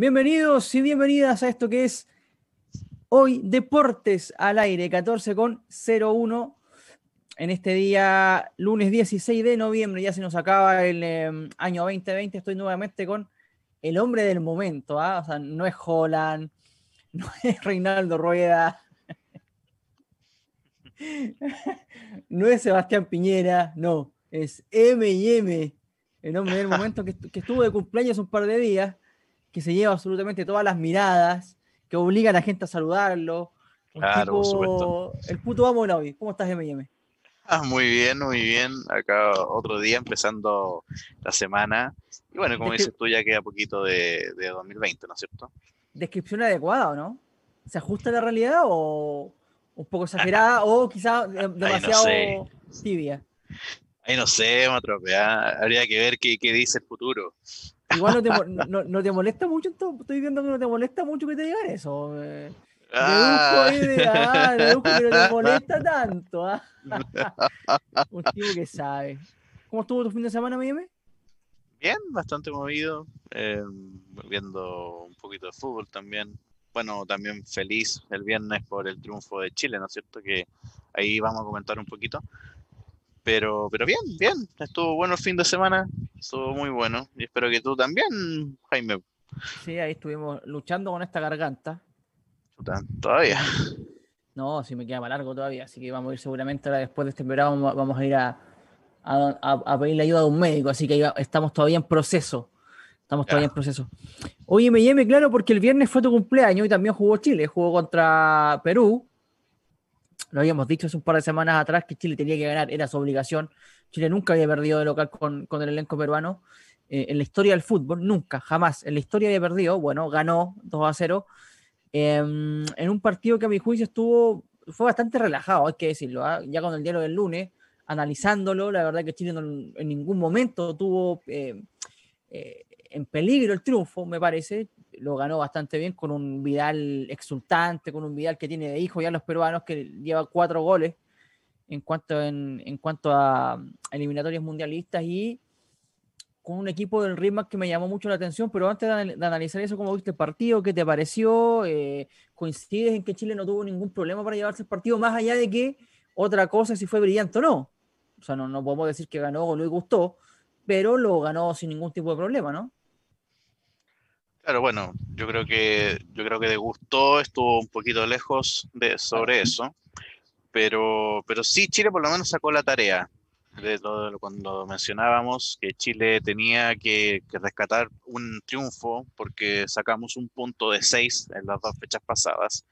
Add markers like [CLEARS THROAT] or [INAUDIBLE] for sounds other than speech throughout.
Bienvenidos y bienvenidas a esto que es hoy Deportes al aire, 14 con 01 en este día, lunes 16 de noviembre, ya se nos acaba el em, año 2020, estoy nuevamente con el hombre del momento, ¿ah? o sea, no es Holland, [LAUGHS] no es Reinaldo Rueda, [LAUGHS] no es Sebastián Piñera, no, es M&M, el hombre del momento que, que estuvo de cumpleaños un par de días, que se lleva absolutamente todas las miradas, que obliga a la gente a saludarlo. Claro, el puto amo hoy. ¿Cómo estás, M&M? Ah, muy bien, muy bien. Acá otro día empezando la semana. Y bueno, como dices tú, ya queda poquito de, de 2020, ¿no es cierto? ¿Descripción adecuada o no? ¿Se ajusta a la realidad o un poco exagerada [LAUGHS] o quizá demasiado tibia? Ahí no sé, me atropea. Habría que ver qué, qué dice el futuro. Igual no te, [LAUGHS] no, no te molesta mucho, estoy viendo que no te molesta mucho que te digan eso. Eh. Ah. ah deduzco, que no te molesta [LAUGHS] tanto. ¿ah? [LAUGHS] Un tipo que sabe. ¿Cómo estuvo tu fin de semana, Miami? Bien, bastante movido. Eh, viendo un poquito de fútbol también. Bueno, también feliz el viernes por el triunfo de Chile, ¿no es cierto? Que ahí vamos a comentar un poquito. Pero, pero bien, bien. Estuvo bueno el fin de semana. Estuvo muy bueno. Y espero que tú también, Jaime. Sí, ahí estuvimos luchando con esta garganta. Todavía. No, si me queda más largo todavía. Así que vamos a ir seguramente ahora después de este verano. Vamos a ir a, a, pedir la ayuda de un médico. Así que estamos todavía en proceso. Estamos todavía en proceso. Oye, me llame claro porque el viernes fue tu cumpleaños y también jugó Chile. Jugó contra Perú lo habíamos dicho hace un par de semanas atrás que Chile tenía que ganar, era su obligación. Chile nunca había perdido de local con, el elenco peruano. Eh, en la historia del fútbol, nunca, jamás. En la historia había perdido, bueno, ganó 2 a 0. Em, en un partido que a mi juicio estuvo, fue bastante relajado, hay que decirlo. ¿ah? Ya con el diario del lunes, analizándolo, la verdad que Chile en ningún momento tuvo eh, eh, en peligro el triunfo, me parece lo ganó bastante bien con un Vidal exultante, con un Vidal que tiene de hijo ya los peruanos, que lleva cuatro goles en cuanto, en, en cuanto a eliminatorias mundialistas y con un equipo del ritmo que me llamó mucho la atención, pero antes de, analizar eso, ¿cómo viste el partido? ¿Qué te pareció? Eh, ¿Coincides en que Chile no tuvo ningún problema para llevarse el partido, más allá de que otra cosa si fue brillante o no? O sea, no, no podemos decir que ganó o no gustó, pero lo ganó sin ningún tipo de problema, ¿no? Claro, bueno, yo creo que yo creo que de gusto estuvo un poquito lejos de sobre eso, pero pero sí Chile por lo menos sacó la tarea de lo, cuando mencionábamos que Chile tenía que, rescatar un triunfo porque sacamos un punto de seis en las dos fechas pasadas.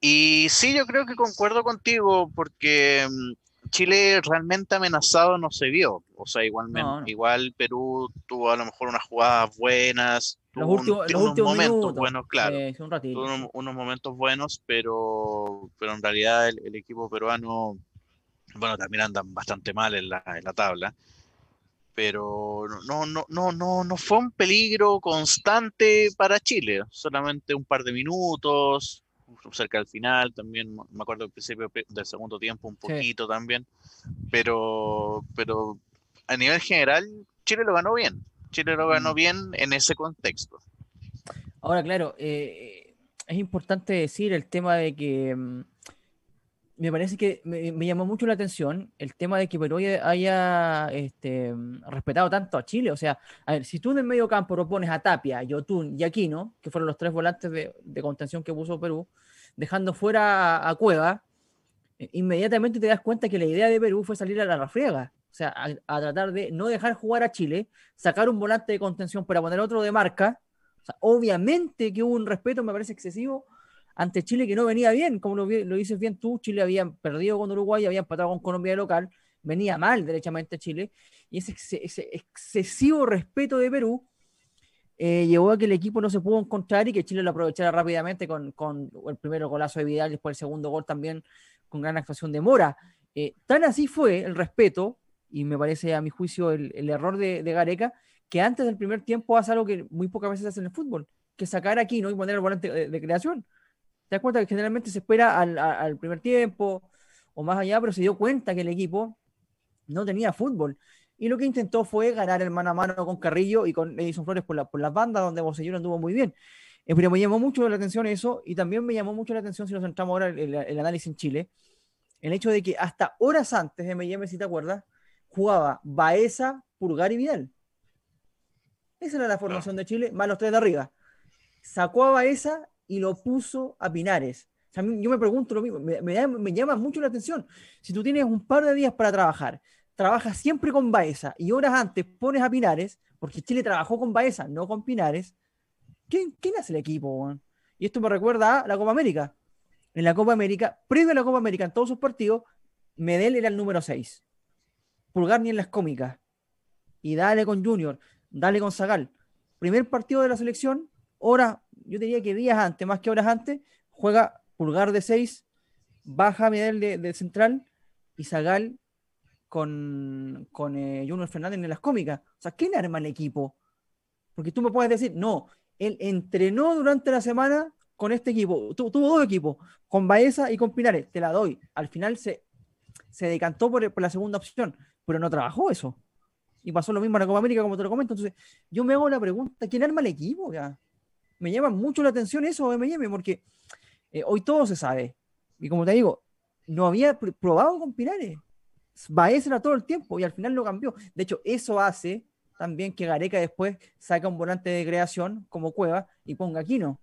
Y sí, yo creo que concuerdo contigo porque mm, Chile realmente amenazado no se vio. O sea, igualmente, igual Perú tuvo a lo mejor unas jugadas buenas, los, últimos, unos momentos buenos, claro. unos, momentos buenos, pero, pero en realidad el, equipo peruano, bueno, también andan bastante mal en la, en la tabla. Pero no, no, no, no, no fue un peligro constante para Chile, solamente un par de minutos, cerca del final, también me acuerdo al principio del segundo tiempo un poquito también, pero, pero a nivel general Chile lo ganó bien, Chile lo ganó mm. bien en ese contexto. Ahora, claro, eh, es importante decir el tema de que mm, me parece que me, llamó mucho la atención el tema de que Perú haya este, respetado tanto a Chile. O sea, a ver, si tú en el medio campo propones a Tapia, Yotun y Aquino, que fueron los tres volantes de, contención que puso Perú, dejando fuera a, Cueva, eh, inmediatamente te das cuenta que la idea de Perú fue salir a la refriega. O sea, a, tratar de no dejar jugar a Chile, sacar un volante de contención para poner otro de marca. obviamente que hubo un respeto, me parece excesivo, ante Chile que no venía bien, como lo, dices bien tú, Chile había perdido con Uruguay, había empatado con Colombia de local, venía mal derechamente Chile, y ese, excesivo respeto de Perú eh, llevó a que el equipo no se pudo encontrar y que Chile lo aprovechara rápidamente con, con el primero golazo de Vidal, después el segundo gol también con gran actuación de Mora. Eh, tan así fue el respeto y me parece a mi juicio el, error de, Gareca, que antes del primer tiempo hace algo que muy pocas veces hace en el fútbol, que sacar aquí ¿no? y poner el volante de, creación. Te das cuenta que generalmente se espera al, primer tiempo o más allá, pero se dio cuenta que el equipo no tenía fútbol. y lo que intentó fue ganar el mano a mano con Carrillo y con Edison Flores por, la, por las bandas, donde Bocellur anduvo muy bien. Pero me llamó mucho la atención eso, y también me llamó mucho la atención, si nos centramos ahora en el, análisis en Chile, el hecho de que hasta horas antes de M&M, si te acuerdas, jugaba Baeza, Purgar y Vidal. Esa era la formación de Chile, más los tres de arriba. Sacó a Baeza y lo puso a Pinares. yo me pregunto lo mismo, me, me, llama mucho la atención. Si tú tienes un par de días para trabajar, trabajas siempre con Baeza y horas antes pones a Pinares, porque Chile trabajó con Baeza, no con Pinares, ¿quién, hace el equipo? Y esto me recuerda a la Copa América. En la Copa América, previo a la Copa América, en todos sus partidos, Medel era el número 6. Pulgar ni en las cómicas. Y dale con Junior, dale con Zagal. Primer partido de la selección, hora, yo diría que días antes, más que horas antes, juega Pulgar de 6, baja Medel de, central y Zagal con, con eh, Junior Fernández en las cómicas. O sea, ¿quién arma el equipo? Porque tú me puedes decir, no, él entrenó durante la semana con este equipo. tuvo dos equipos, con Baeza y con Pinares. Te la doy. Al final se, se decantó por, por, la segunda opción, pero no trabajó eso. Y pasó lo mismo en la Copa América, como te lo comento. Entonces, yo me hago la pregunta: ¿quién arma el equipo? Me llama mucho la atención eso, MM, porque eh, hoy todo se sabe. Y como te digo, no había probado con Pinares. Baeza era todo el tiempo y al final lo cambió. De hecho, eso hace también que Gareca después saca un volante de creación como Cueva y ponga Aquino.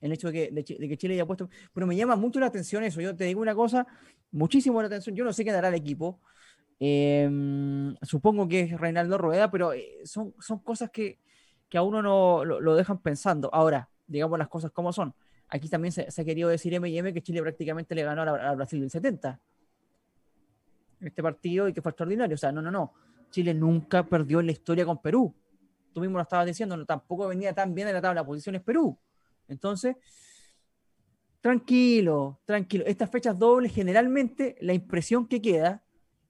El hecho de que, Chile haya puesto. Pero me llama mucho la atención eso. Yo te digo una cosa, muchísimo la atención. Yo no sé qué dará el equipo. Em, supongo que es Reinaldo Rueda, pero eh, son, son cosas que, a uno no lo, dejan pensando. Ahora, digamos las cosas como son. Aquí también se, ha querido decir M&M que Chile prácticamente le ganó a, a Brasil del 70 en este partido y que fue extraordinario. O sea, no, no, no Chile nunca perdió en la historia con Perú. Tú mismo lo estabas diciendo, no, tampoco venía tan bien en la tabla de posiciones Perú. Entonces, tranquilo, tranquilo. Estas fechas dobles, generalmente la impresión que queda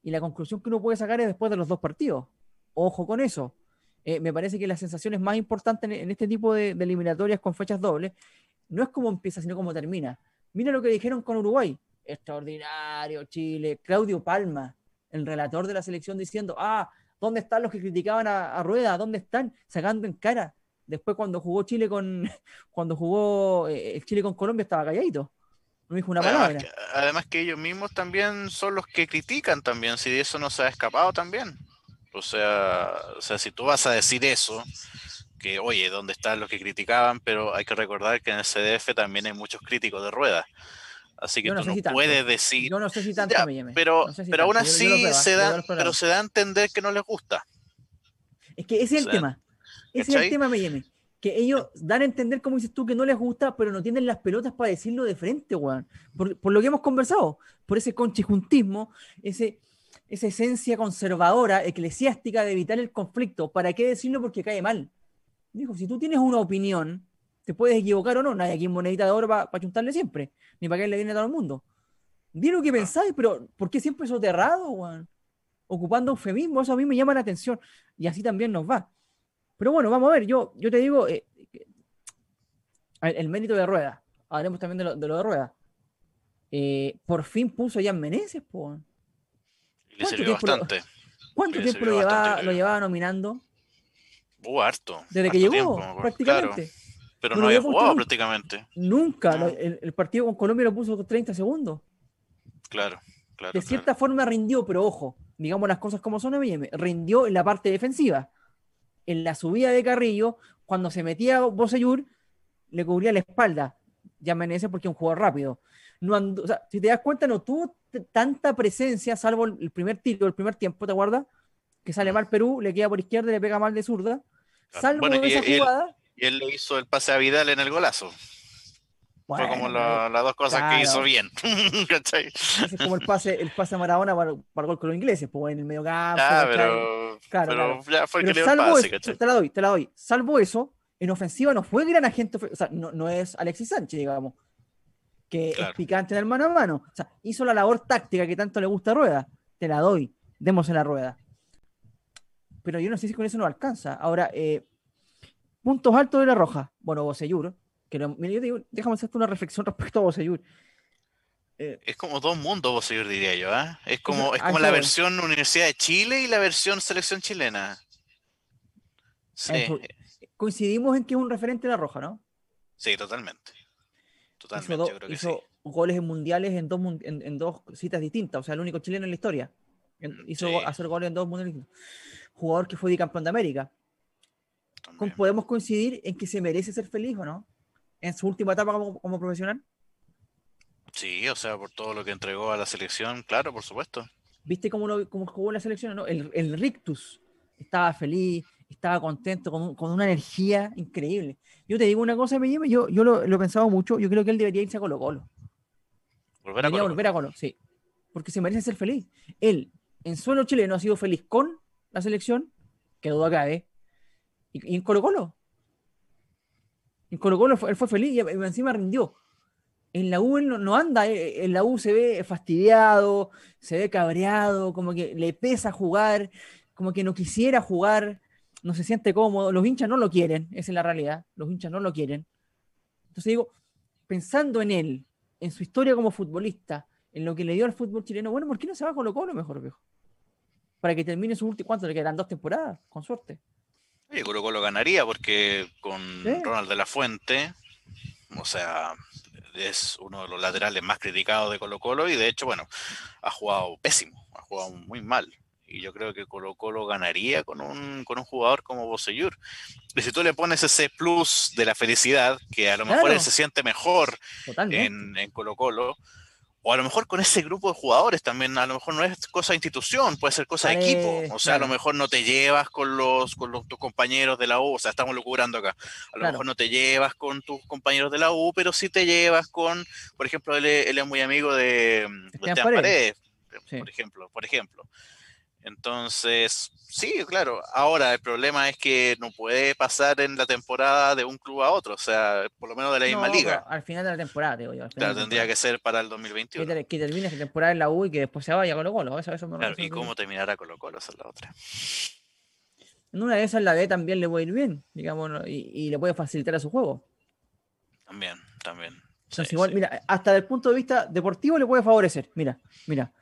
y la conclusión que uno puede sacar es después de los dos partidos. Ojo con eso. Eh, me parece que las sensaciones más importantes en, este tipo de, eliminatorias con fechas dobles no es cómo empieza, sino cómo termina. Mira lo que dijeron con Uruguay. Extraordinario, Chile. Claudio Palma, el relator de la selección diciendo, ah, ¿dónde están los que criticaban a, Rueda? ¿Dónde están? Sacando en cara. Después cuando jugó Chile con, [LAUGHS] cuando jugó eh, Chile con Colombia estaba calladito. No dijo una palabra. Además que, ellos mismos también son los que critican también, si de eso no se ha escapado también. O sea, o sea, si tú vas a decir eso, que oye, ¿dónde están los que criticaban? Pero hay que recordar que en el CDF también hay muchos críticos de rueda. Así que tú no puedes decir. Yo no sé si tanto Pero, pero aún así se, da, pero se da a entender que no les gusta. Es que ese es el tema. Ese es el tema, M&M. Ellos dan a entender, como dices tú, que no les gusta, pero no tienen las pelotas para decirlo de frente, weón. Por, lo que hemos conversado. Por ese conchijuntismo, ese, esa esencia conservadora, eclesiástica de evitar el conflicto. ¿Para qué decirlo? Porque cae mal. Dijo, si tú tienes una opinión, te puedes equivocar o no, nadie aquí en monedita de oro para chuntarle siempre, ni para que le viene a todo el mundo. Di lo que pensáis, pero ¿por qué siempre soterrado, weón? Ocupando eufemismo, eso a mí me llama la atención. Y así también nos va. Pero bueno, vamos a ver, yo, yo te digo, eh, el, mérito de Rueda, hablemos también de lo de, Rueda. Eh, por fin puso ya en Meneses, po. le sirvió bastante. ¿Cuánto tiempo lo llevaba, lo llevaba nominando? Uh, harto. Desde que llegó, prácticamente. Pero no había jugado prácticamente. Nunca. El, partido con Colombia lo puso 30 segundos. Claro, claro. De cierta forma rindió, pero ojo, digamos las cosas como son, M&M, rindió en la parte defensiva. En la subida de Carrillo, cuando se metía Boseyur, le cubría la espalda. Ya Menezes porque es un jugador rápido. No si te das cuenta, no tuvo tanta presencia, salvo el primer tiro, el primer tiempo, ¿te acuerdas? Que sale mal Perú, le queda por izquierda y le pega mal de zurda. Salvo esa jugada. Y él le hizo el pase a Vidal en el golazo. Fue como las dos cosas que hizo bien. [LAUGHS] es como el pase, el pase a Maradona para, para gol con los ingleses, pues en el medio campo. Ah, pero, claro, ya fue el que le salvo el pase, Te la doy, te la doy. Salvo eso, en ofensiva no fue gran agente, o sea, no, no es Alexis Sánchez, digamos, que es picante en el mano a mano. O sea, hizo la labor táctica que tanto le gusta a Rueda. Te la doy, demos en la rueda. Pero yo no sé si con eso no alcanza. Ahora, eh, Puntos altos de la roja. Bueno, Boseyur, que déjame hacerte una reflexión respecto a Boseyur. Eh, es como dos mundos, vos diría yo, ¿ah? Es como, es como la versión Universidad de Chile y la versión Selección Chilena. Sí. Coincidimos en que es un referente de la Roja, ¿no? Sí, totalmente. Totalmente, hizo, yo creo que hizo goles en mundiales en dos, en, dos citas distintas, o sea, el único chileno en la historia. Mm, hizo hacer goles en dos mundiales distintos. Jugador que fue bicampeón de América. ¿Podemos coincidir en que se merece ser feliz o no? En su última etapa como, como profesional. Sí, o sea, por todo lo que entregó a la selección, claro, por supuesto. ¿Viste cómo, lo, cómo jugó la selección? ¿no? El, el, Rictus estaba feliz, estaba contento, con, con, una energía increíble. Yo te digo una cosa, me yo, yo lo, lo, he pensado mucho, yo creo que él debería irse a Colo Colo. Volver a Colo, volver a Colo, sí. Porque se merece ser feliz. Él, en suelo chileno, ha sido feliz con la selección, que duda cabe, y, y en Colo Colo. En Colo Colo él fue feliz y encima rindió en la U no, anda, eh, en la U se ve fastidiado, se ve cabreado, como que le pesa jugar, como que no quisiera jugar, no se siente cómodo, los hinchas no lo quieren, esa es la realidad, los hinchas no lo quieren. Entonces digo, pensando en él, en su historia como futbolista, en lo que le dio al fútbol chileno, bueno, ¿por qué no se va a Colo Colo mejor, viejo? Para que termine su último, ¿cuánto le quedan? Dos temporadas, con suerte. Sí, Colo Colo ganaría porque con Ronald de la Fuente, o sea, es uno de los laterales más criticados de Colo Colo y de hecho, bueno, ha jugado pésimo, ha jugado muy mal. Y yo creo que Colo Colo ganaría con un, con un jugador como Bosellur. Y si tú le pones ese plus de la felicidad, que a lo mejor él se siente mejor en, en Colo Colo, o a lo mejor con ese grupo de jugadores también, a lo mejor no es cosa de institución, puede ser cosa de equipo. O sea, a lo mejor no te llevas con los con los, tus compañeros de la U, o sea, estamos locurando acá. A lo mejor no te llevas con tus compañeros de la U, pero sí te llevas con, por ejemplo, él, es muy amigo de, de Paredes, por ejemplo, por ejemplo. Entonces, sí, claro. Ahora, el problema es que no puede pasar en la temporada de un club a otro, o sea, por lo menos de la misma liga. Al final de la temporada, digo yo. Claro, tendría que ser para el 2021. Que, que termine esa temporada en la U y que después se vaya a Colo Colo. Eso, eso claro, ¿Y cómo terminará Colo Colo? Esa es la otra. En una de esas la B también le puede ir bien, digamos, y, le puede facilitar a su juego. También, también. Entonces, igual, mira, hasta el punto de vista deportivo le puede favorecer. Mira, mira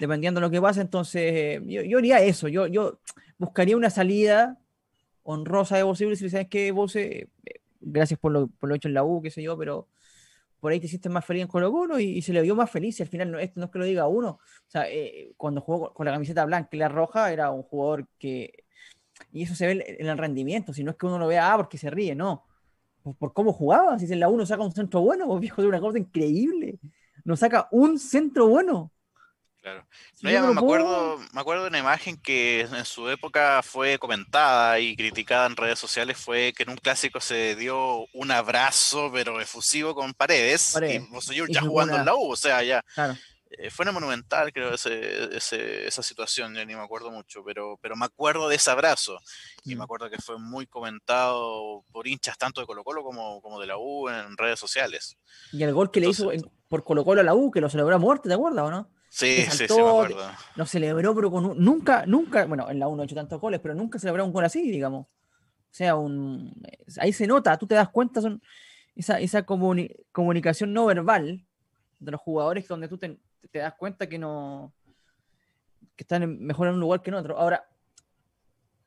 dependiendo de lo que pase. Entonces, yo, haría eso. Yo, yo buscaría una salida honrosa de posible. Si sabes que vos, eh, gracias por lo, por lo hecho en la U, qué sé yo, pero por ahí te hiciste más feliz en Colo Colo y, se le vio más feliz. Al final, no, esto no es que lo diga uno. Eh, cuando jugó con la camiseta blanca y la roja, era un jugador que. Y eso se ve en el rendimiento. Si no es que uno lo vea, ah, porque se ríe, no. Por, cómo jugaba. Si en la U no saca un centro bueno, pues viejo, es una cosa increíble. No saca un centro bueno. Claro. No, ya me, acuerdo, me acuerdo de una imagen que en su época fue comentada y criticada en redes sociales, fue que en un clásico se dio un abrazo, pero efusivo con Paredes, y ya jugando en la U, o sea, ya. Eh, fue una monumental, creo, ese, esa situación, yo ni me acuerdo mucho, pero, pero me acuerdo de ese abrazo. Y me mm. acuerdo que fue muy comentado por hinchas tanto de Colo Colo como, como de la U en redes sociales. Y el gol que le hizo por Colo Colo a la U, que lo celebró a muerte, ¿te acuerdas o no? Sí, sí, sí, me acuerdo. Lo celebró, pero con nunca, nunca, bueno, en la 1 ha hecho tantos goles, pero nunca celebró un gol así, digamos. O sea, un, ahí se nota, tú te das cuenta, son esa, esa comunicación no verbal de los jugadores donde tú te, das cuenta que no que están mejor en un lugar que en otro. Ahora,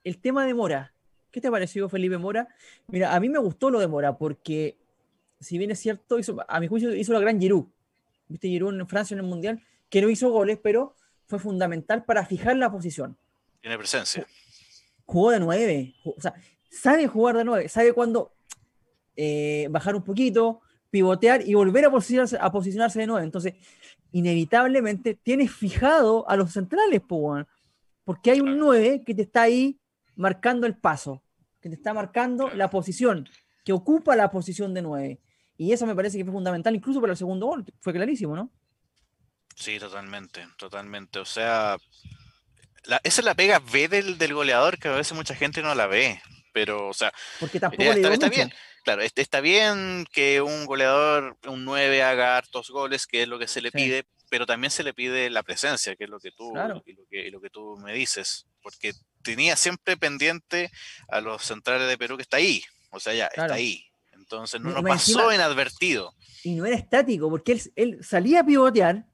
el tema de Mora, ¿qué te ha parecido Felipe Mora? Mira, a mí me gustó lo de Mora porque, si bien es cierto, hizo, a mi juicio hizo la gran Giroud. ¿Viste Giroud en Francia en el Mundial? Que no hizo goles, pero fue fundamental para fijar la posición. Tiene presencia. Jugó de nueve, o sea, sabe jugar de nueve, sabe cuándo eh, bajar un poquito, pivotear y volver a posicionarse, a posicionarse de nueve. Entonces, inevitablemente tienes fijado a los centrales, porque hay un nueve que te está ahí marcando el paso, que te está marcando la posición, que ocupa la posición de nueve. Y eso me parece que fue fundamental, incluso para el segundo gol, fue clarísimo, ¿no? Sí, totalmente, totalmente. O sea, esa es la pega B del, del, goleador que a veces mucha gente no la ve. Pero, o sea, porque tampoco está, bien. Claro, está bien que un goleador, un 9, haga hartos goles, que es lo que se le pide, pero también se le pide la presencia, que es lo que tú, y lo, que, lo que tú me dices. Porque tenía siempre pendiente a los centrales de Perú que está ahí. O sea, ya, está ahí. Entonces no, pasó inadvertido. Y no era estático, porque él, él salía a pivotear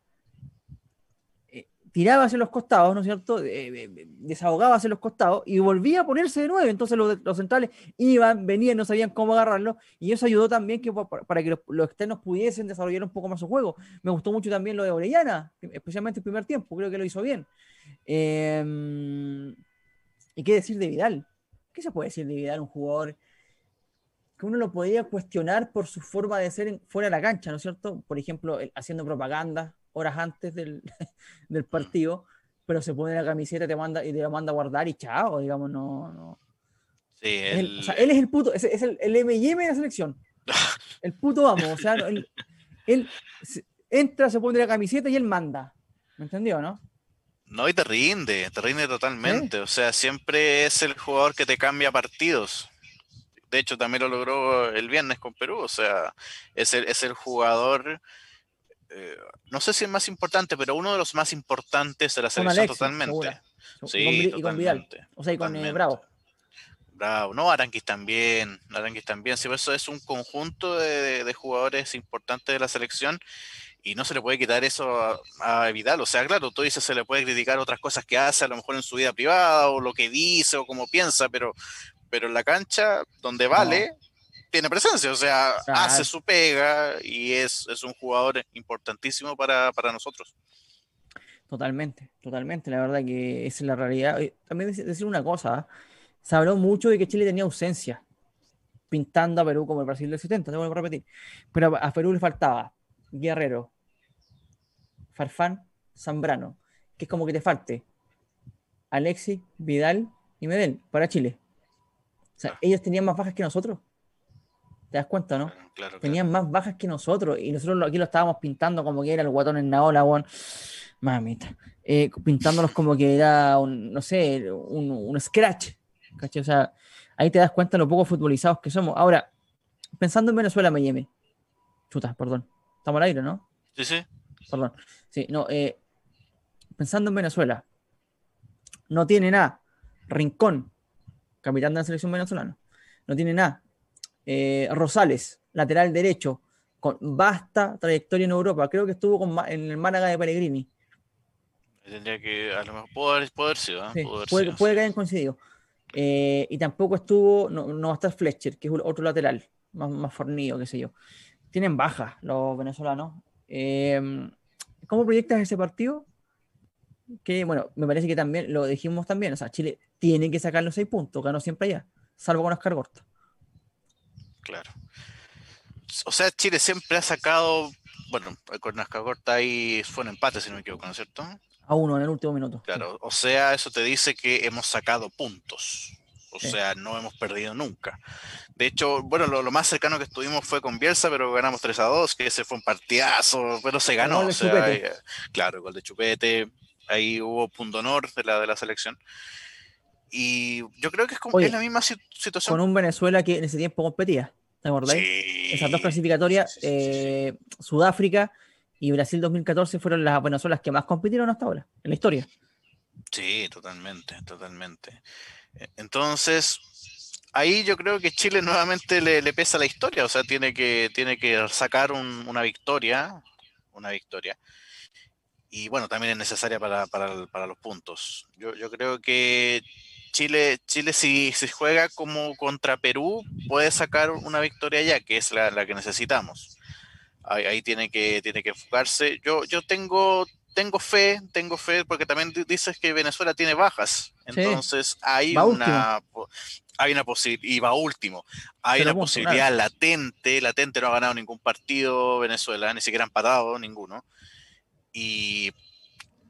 tiraba hacia los costados, ¿no es cierto? desahogaba hacia los costados y volvía a ponerse de nuevo. Entonces los, centrales iban, venían, no sabían cómo agarrarlo y eso ayudó también que, para, que los, externos pudiesen desarrollar un poco más su juego. Me gustó mucho también lo de Orellana, especialmente el primer tiempo, creo que lo hizo bien. Em, ¿Y qué decir de Vidal? ¿Qué se puede decir de Vidal, un jugador que uno lo podía cuestionar por su forma de ser fuera de la cancha, ¿no es cierto? Por ejemplo, haciendo propaganda, horas antes del, [LAUGHS] del partido, pero se pone la camiseta te manda, y te la manda a guardar y chao, digamos, no. no. Sí, él, o sea, él es el puto, es, es el, el M&M de la selección. [LAUGHS] El puto vamos, o sea, él, él, entra, se pone la camiseta y él manda. ¿Me entendió, no? No, y te rinde, te rinde totalmente. O sea, siempre es el jugador que te cambia partidos. De hecho, también lo logró el viernes con Perú. O sea, es el, es el jugador eh, no sé si es más importante, pero uno de los más importantes de la selección totalmente. Sí, y con, totalmente, O sea, y con eh, Bravo. Bravo, no, Aranquis también, Aranquis también. Sí, eso es un conjunto de, jugadores importantes de la selección y no se le puede quitar eso a, Vidal. O sea, claro, tú dices se le puede criticar otras cosas que hace, a lo mejor en su vida privada, o lo que dice, o como piensa, pero, pero en la cancha, donde vale, tiene presencia, o sea, hace su pega y es, es un jugador importantísimo para, nosotros. Totalmente, totalmente. La verdad que esa es la realidad. También decir una cosa, ¿ah? se habló mucho de que Chile tenía ausencia, pintando a Perú como el Brasil del 70, te vuelvo a repetir. Pero a Perú le faltaba Guerrero, Farfán, Zambrano, que es como que te falte Alexis, Vidal y Medel para Chile. O sea, ellos tenían más bajas que nosotros. ¿Te das cuenta, no? Tenían más bajas que nosotros y nosotros aquí lo estábamos pintando como que era el guatón en Naola, weón. Mamita. Eh, pintándolos como que era un, no sé, un, scratch. ¿cachai? O sea, ahí te das cuenta lo poco futbolizados que somos. Ahora, pensando en Venezuela, Miami. Chuta, perdón. Estamos al aire, ¿no? Sí, sí. Perdón. Sí, no, eh, pensando en Venezuela, no tiene nada. Rincón, capitán de la selección venezolana. No tiene nada. Eh, Rosales, lateral derecho, con vasta trayectoria en Europa. Creo que estuvo en el Málaga de Pellegrini. Tendría que, a lo mejor puede haber, sido. ¿eh? puede, que hayan coincidido. Eh, y tampoco estuvo, no, no, va a estar Fletcher, que es otro lateral, más, más fornido, qué sé yo. Tienen bajas los venezolanos. ¿Cómo proyectas ese partido? Que bueno, me parece que también lo dijimos también. O sea, Chile tiene que sacar los seis puntos, ganó siempre allá, salvo con Oscar Gorta. Claro. O sea, Chile siempre ha sacado, bueno, con Corta ahí fue un empate, si no me equivoco, ¿no es cierto? A uno en el último minuto. Claro, o sea, eso te dice que hemos sacado puntos. O sea, no hemos perdido nunca. De hecho, bueno, lo, más cercano que estuvimos fue con Bielsa, pero ganamos 3 a 2, que ese fue un partidazo, pero se ganó. O sea, ahí, claro, gol de Chupete. Ahí hubo punto honor de la, de la selección. Y yo creo que es, como, la misma situación. Con un Venezuela que en ese tiempo competía, ¿te acordáis? Esas dos clasificatorias, eh, Sudáfrica y Brasil 2014 fueron las Venezuelas que más compitieron hasta ahora, en la historia. Sí, totalmente, totalmente. E, entonces, ahí yo creo que Chile nuevamente le, pesa la historia, o sea, tiene que, tiene que sacar una victoria, una victoria. Y bueno, también es necesaria para, para, los puntos. Yo, yo creo que Chile, Chile si se juega como contra Perú, puede sacar una victoria ya, que es la, que necesitamos. Ahí, tiene que tiene que enfocarse. Yo, yo tengo, tengo fe, tengo fe, porque también dices que Venezuela tiene bajas. Entonces hay una hay una posibilidad, y va último, hay una posibilidad latente, latente no ha ganado ningún partido Venezuela, ni siquiera han empatado ninguno. Y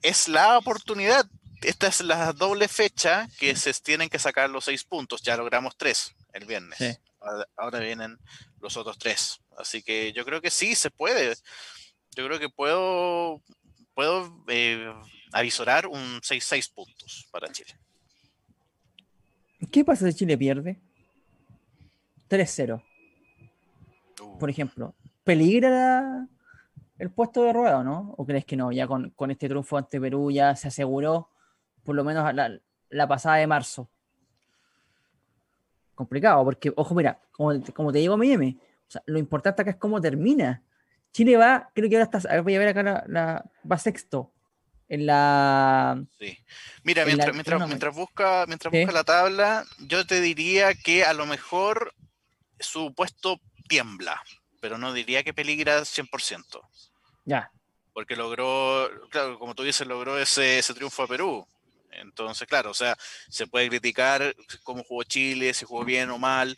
es la oportunidad esta es la doble fecha que se tienen que sacar los seis puntos. Ya logramos tres el viernes. Ahora, vienen los otros tres. Así que yo creo que sí se puede. Yo creo que puedo, puedo eh, avisorar un 6-6 puntos para Chile. ¿Qué pasa si Chile pierde? 3-0. Uh. Por ejemplo, ¿peligra el puesto de rueda, no? ¿O crees que no? Ya con, con este triunfo ante Perú ya se aseguró por lo menos la, la pasada de marzo. Complicado, porque, ojo, mira, como, te digo, Miami, lo importante acá es cómo termina. Chile va, creo que ahora está, voy a ver acá, la, va sexto en la... Sí. Mira, mientras, mientras, busca, mientras busca la tabla, yo te diría que a lo mejor su puesto tiembla, pero no diría que peligra 100%. Ya. Porque logró, claro, como tú dices, logró ese, ese triunfo a Perú. Entonces, claro, o sea, se puede criticar cómo jugó Chile, si jugó bien o mal,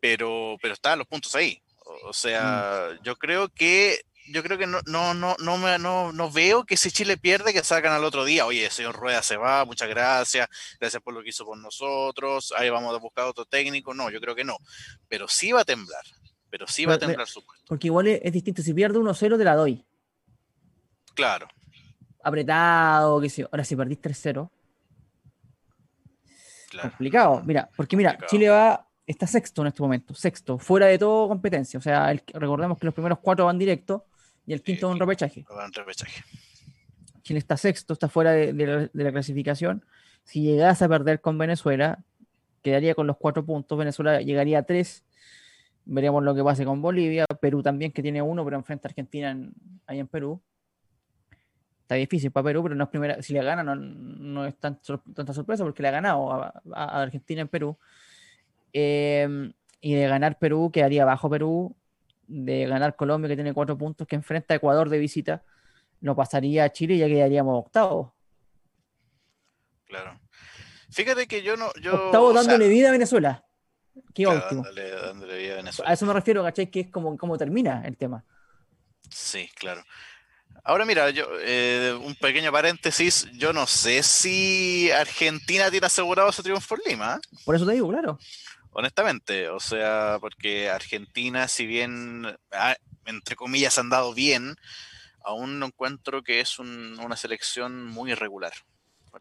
pero, pero están los puntos ahí. O sea, mm. yo creo que yo creo que no, no, no, no, me, no, no veo que si Chile pierde, que salgan al otro día. Oye, señor Rueda se va, muchas gracias, gracias por lo que hizo por nosotros, ahí vamos a buscar otro técnico. No, yo creo que no. Pero sí va a temblar, pero sí va a temblar su puesto. Porque igual es, distinto, si pierde 1-0 te la doy. Claro. Apretado, qué sé Ahora si perdís 3-0. Complicado. Mira, porque mira, Chile va está sexto en este momento, sexto, fuera de toda competencia. O sea, recordemos que los primeros cuatro van directo y el quinto es un repechaje. repechaje. Chile está sexto, está fuera de, la, clasificación. Si llegase a perder con Venezuela, quedaría con los cuatro puntos. Venezuela llegaría a tres. Veremos lo que pase con Bolivia. Perú también, que tiene uno, pero enfrenta a Argentina ahí en Perú. Está difícil para Perú, pero no es primera. Si le gana, no, es tanta sorpresa porque le ha ganado a Argentina en Perú. Em, y de ganar Perú, quedaría bajo Perú. De ganar Colombia, que tiene cuatro puntos, que enfrenta a Ecuador de visita, no pasaría a Chile y ya quedaríamos octavos. Claro. Fíjate que yo no. Yo, octavo dándole vida a Venezuela. Qué. Dándole, vida a Venezuela. A eso me refiero, ¿cachai? Que es como cómo termina el tema. Sí, claro. Ahora mira, yo eh, un pequeño paréntesis, yo no sé si Argentina tiene asegurado su triunfo en Lima. ¿eh? Por eso te digo, claro honestamente. O sea, porque Argentina, si bien, entre comillas, han dado bien, aún no encuentro que es una selección muy irregular.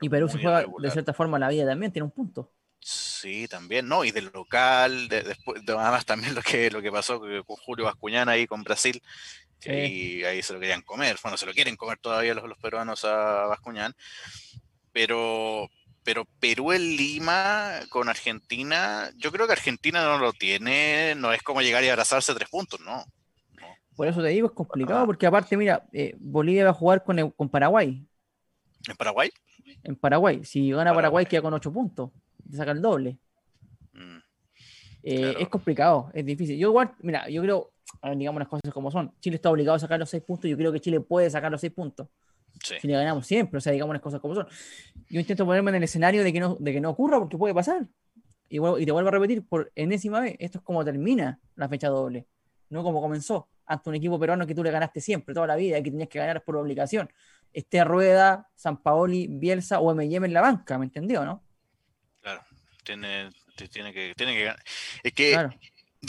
y Perú se juega de cierta forma la vida también, tiene un punto. Sí, también, ¿no? Y del local, después, además también lo que, lo que pasó con Julio Bascuñán ahí con Brasil, y ahí se lo querían comer, bueno, se lo quieren comer todavía los, los peruanos a Bascuñán, pero, pero Perú en Lima con Argentina, yo creo que Argentina no lo tiene, no es como llegar y abrazarse tres puntos, no. Por eso te digo, es complicado, porque aparte, mira, eh, Bolivia va a jugar con, con Paraguay. ¿En Paraguay? En Paraguay. Si gana Paraguay, queda con ocho puntos. Te saca el doble. Mm, eh, es complicado, es difícil. Yo igual, mira, yo creo, digamos las cosas como son. Chile está obligado a sacar los seis puntos. Yo creo que Chile puede sacar los seis puntos. Si le ganamos siempre, o sea, digamos las cosas como son. Yo intento ponerme en el escenario de que no, de que no ocurra porque puede pasar. Y, y te vuelvo a repetir por enésima vez, esto es como termina la fecha doble, no como comenzó, ante un equipo peruano que tú le ganaste siempre, toda la vida, y que tenías que ganar por obligación. Esté Rueda, San Paoli, Bielsa o M&M en la banca, ¿me entendió, no? Claro, tiene, tiene, que, tiene que ganar. Es que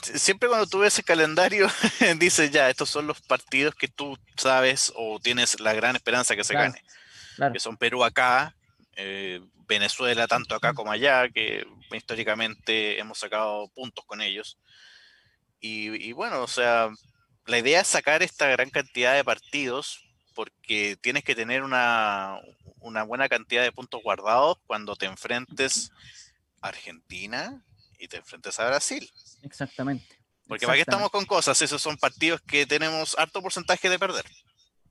siempre cuando tú ves el calendario, [LAUGHS] dices ya, estos son los partidos que tú sabes o tienes la gran esperanza que se gane. Que son Perú acá, eh, Venezuela tanto acá como allá, que históricamente hemos sacado puntos con ellos. Y, bueno, o sea, la idea es sacar esta gran cantidad de partidos porque tienes que tener una, una buena cantidad de puntos guardados cuando te enfrentes a Argentina y te enfrentes a Brasil. Exactamente. Porque ¿para qué estamos con cosas? Esos son partidos que tenemos alto porcentaje de perder.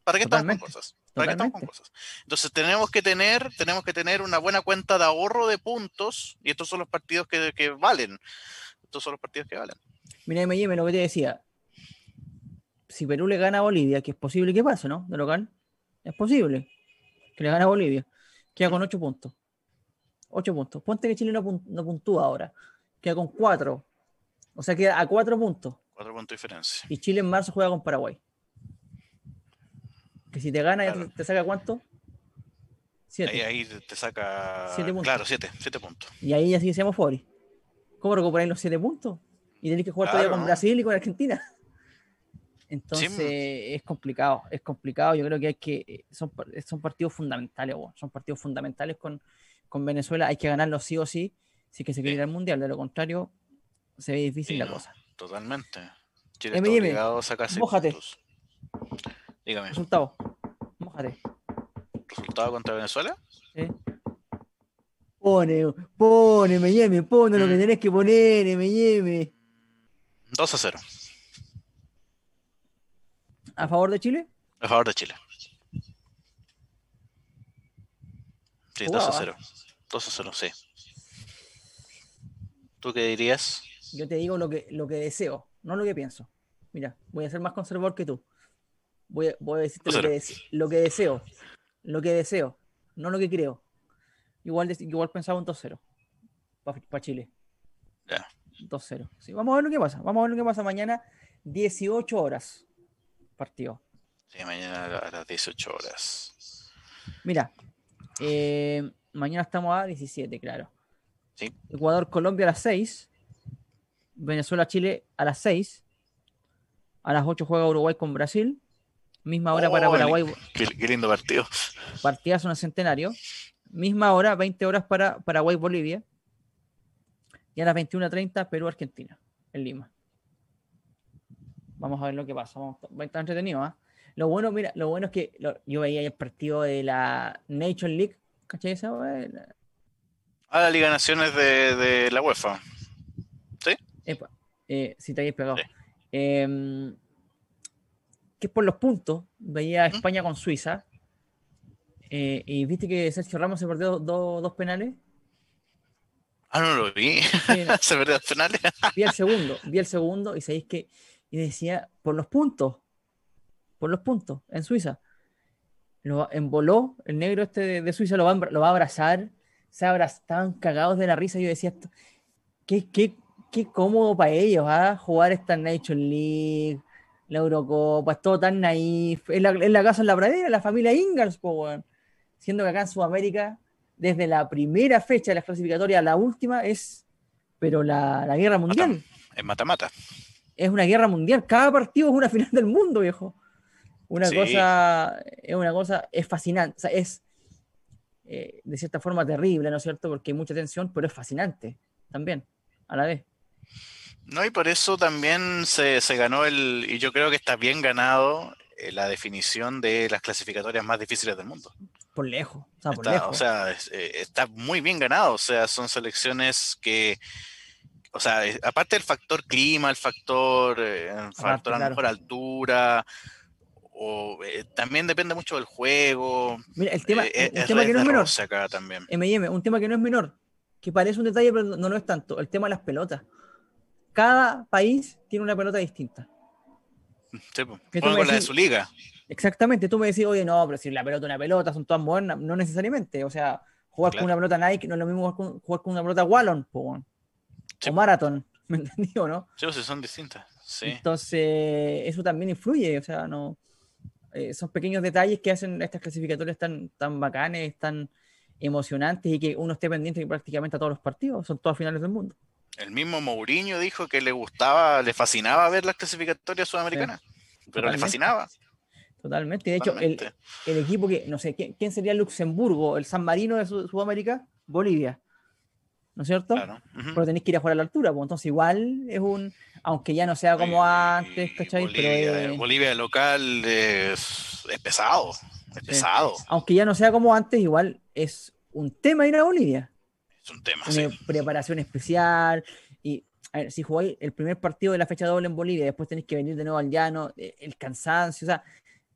¿Para qué estamos con cosas? ¿Para qué estamos con cosas? Entonces tenemos que tener, tenemos que tener una buena cuenta de ahorro de puntos y estos son los partidos que, que valen. Estos son los partidos que valen. Mira, M&M, lo que te decía. Si Perú le gana a Bolivia, que es posible que pase, ¿no? De local. Es posible que le gane a Bolivia. Queda con 8 puntos. 8 puntos. Ponte que Chile no, no puntúa ahora. Queda con 4. O sea, queda a cuatro puntos. Cuatro puntos de diferencia. Y Chile en marzo juega con Paraguay. Que si te gana, te, saca cuánto? Siete. Ahí, te saca. Siete puntos. Claro, siete, siete puntos. Y ahí ya sí seamos Fori. ¿Cómo recuperáis los siete puntos? Y tenéis que jugar todavía con Brasil y con Argentina. [LAUGHS] Entonces es complicado, es complicado. Yo creo que hay que. Son, son partidos fundamentales, son partidos fundamentales con, con Venezuela. Hay que ganarlos sí o sí, si que se quiere ir al mundial. De lo contrario, se ve difícil la cosa. Totalmente. Chile está obligado a sacarse Mójate. puntos. Dígame. Resultado. Mójate. ¿Resultado contra Venezuela? Sí. Pone, pone, me llame, pone lo que mm. tenés que poner, me llame. 2 a 0. ¿A favor de Chile? A favor de Chile. Sí, 2 a 0. 2 a 0, sí. ¿Tú qué dirías? Yo te digo lo que, lo que deseo, no lo que pienso. Mira, voy a ser más conservador que tú. Voy a, voy a decirte lo que, lo que, deseo. Lo que deseo, no lo que creo. Igual, igual pensaba un 2-0 para Chile. Ya. 2-0. Sí, vamos a ver lo que pasa. Vamos a ver lo que pasa mañana, 18 horas. Partido. Sí, mañana a las 18 horas. Mira, eh, mañana estamos a 17, claro. Sí. Ecuador-Colombia a las 6. Venezuela-Chile a las 6. A las 8 juega Uruguay con Brasil. Misma hora para oh, Paraguay. Qué, lindo partido. Partidas en el centenario. Misma hora, 20 horas para Paraguay-Bolivia. Y a las 21.30 Perú-Argentina, en Lima. Vamos a ver lo que pasa. Vamos, va a estar entretenido, ¿ah? Lo bueno, mira, lo bueno es que yo veía el partido de la Nation League, ¿cachai esa? Ah, la Liga Naciones de, la UEFA. ¿Sí? eh, sí, te habías pegado. Em, que es por los puntos. Veía España con Suiza. Eh, y viste que Sergio Ramos se perdió dos penales. Ah, no lo vi. [LAUGHS] se perdió dos penales. vi el segundo, vi el segundo y sabéis que. Y decía, por los puntos. Por los puntos, en Suiza. Lo emboló, el negro este de, Suiza lo va, lo va a abrazar se estaban cagados de la risa. Yo decía, qué, qué, qué cómodo para ellos, ¿ah? Jugar esta Nation League, la Eurocopa, es todo tan naif. Es la, la casa en la pradera, la familia Ingalls, siendo que acá en Sudamérica, desde la primera fecha de las clasificatorias a la última, es pero la, la guerra mundial. Es mata-mata. Es una guerra mundial. Cada partido es una final del mundo, viejo. Una cosa, es una cosa, es fascinante. O sea, es, eh, de cierta forma terrible, ¿no es cierto? Porque hay mucha tensión, pero es fascinante también, a la vez. No, y por eso también se, ganó el, y yo creo que está bien ganado eh, la definición de las clasificatorias más difíciles del mundo. Por lejos, o sea, por está, lejos. O sea, eh, está muy bien ganado, o sea, son selecciones que, o sea, aparte del factor clima, el factor, el factor a mejor altura, o eh, también depende mucho del juego. Mira, el tema, eh, que no es menor. Acá también. M&M, un tema que no es menor, que parece un detalle, pero no lo es tanto, el tema de las pelotas. Cada país tiene una pelota distinta. Sí, con la de su liga. Exactamente, tú me decís, oye, no, pero si la pelota es una pelota, son todas modernas, no necesariamente. O sea, jugar con una pelota Nike no es lo mismo jugar con, una pelota Wallon o Marathon, [LAUGHS] ¿me entendió, no? Sí, pues, son distintas. Sí. Entonces, eso también influye, o sea, no eh, son pequeños detalles que hacen estas clasificatorias tan, tan bacanes, tan emocionantes y que uno esté pendiente prácticamente a todos los partidos, son todas finales del mundo. El mismo Mourinho dijo que le gustaba, le fascinaba ver las clasificatorias sudamericanas, pero le fascinaba. Totalmente. De hecho, el, equipo que, no sé, ¿quién, sería Luxemburgo? ¿El San Marino de Sudamérica? Bolivia. ¿No es cierto? Claro. Pero tenéis que ir a jugar a la altura, pues entonces igual es un, aunque ya no sea como antes, ¿cachai? Bolivia, Pero, Bolivia local es, pesado, es pesado. Aunque ya no sea como antes, igual es un tema ir a Bolivia. Es un tema, Una preparación especial. Y a ver, si jugáis el primer partido de la fecha doble en Bolivia, después tenéis que venir de nuevo al llano, eh, el cansancio, o sea,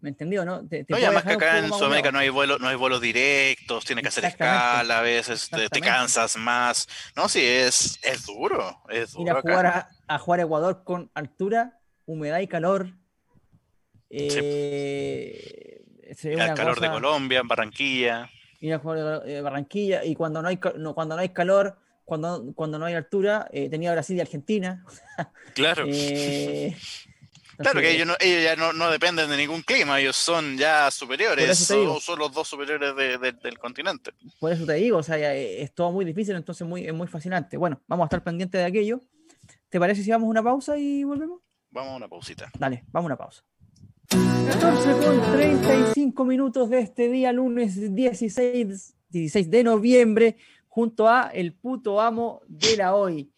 ¿Me entendió, no? Te, no, y además que acá en Sudamérica no hay, vuelo, no hay vuelos directos, tienes que hacer escala, a veces te, cansas más. No, sí, es, es duro, es duro. Ir a jugar a, a, jugar Ecuador con altura, humedad y calor. Eh, el calor de Colombia, en Barranquilla. Ir a jugar eh, Barranquilla, y cuando no hay, no, cuando no hay calor, cuando, cuando no hay altura, eh, tenía Brasil y Argentina. Claro. [LAUGHS] eh, Claro que ellos, ya no, dependen de ningún clima, ellos son ya superiores, son, son, los dos superiores del continente. Por eso te digo, o sea, es todo muy difícil, entonces muy, es muy fascinante. Bueno, vamos a estar pendientes de aquello. ¿Te parece si vamos a una pausa y volvemos? Vamos a una pausita. Dale, vamos a una pausa. 14 con 35 minutos de este día, lunes 16, 16 de noviembre, junto a el puto amo de la hoy.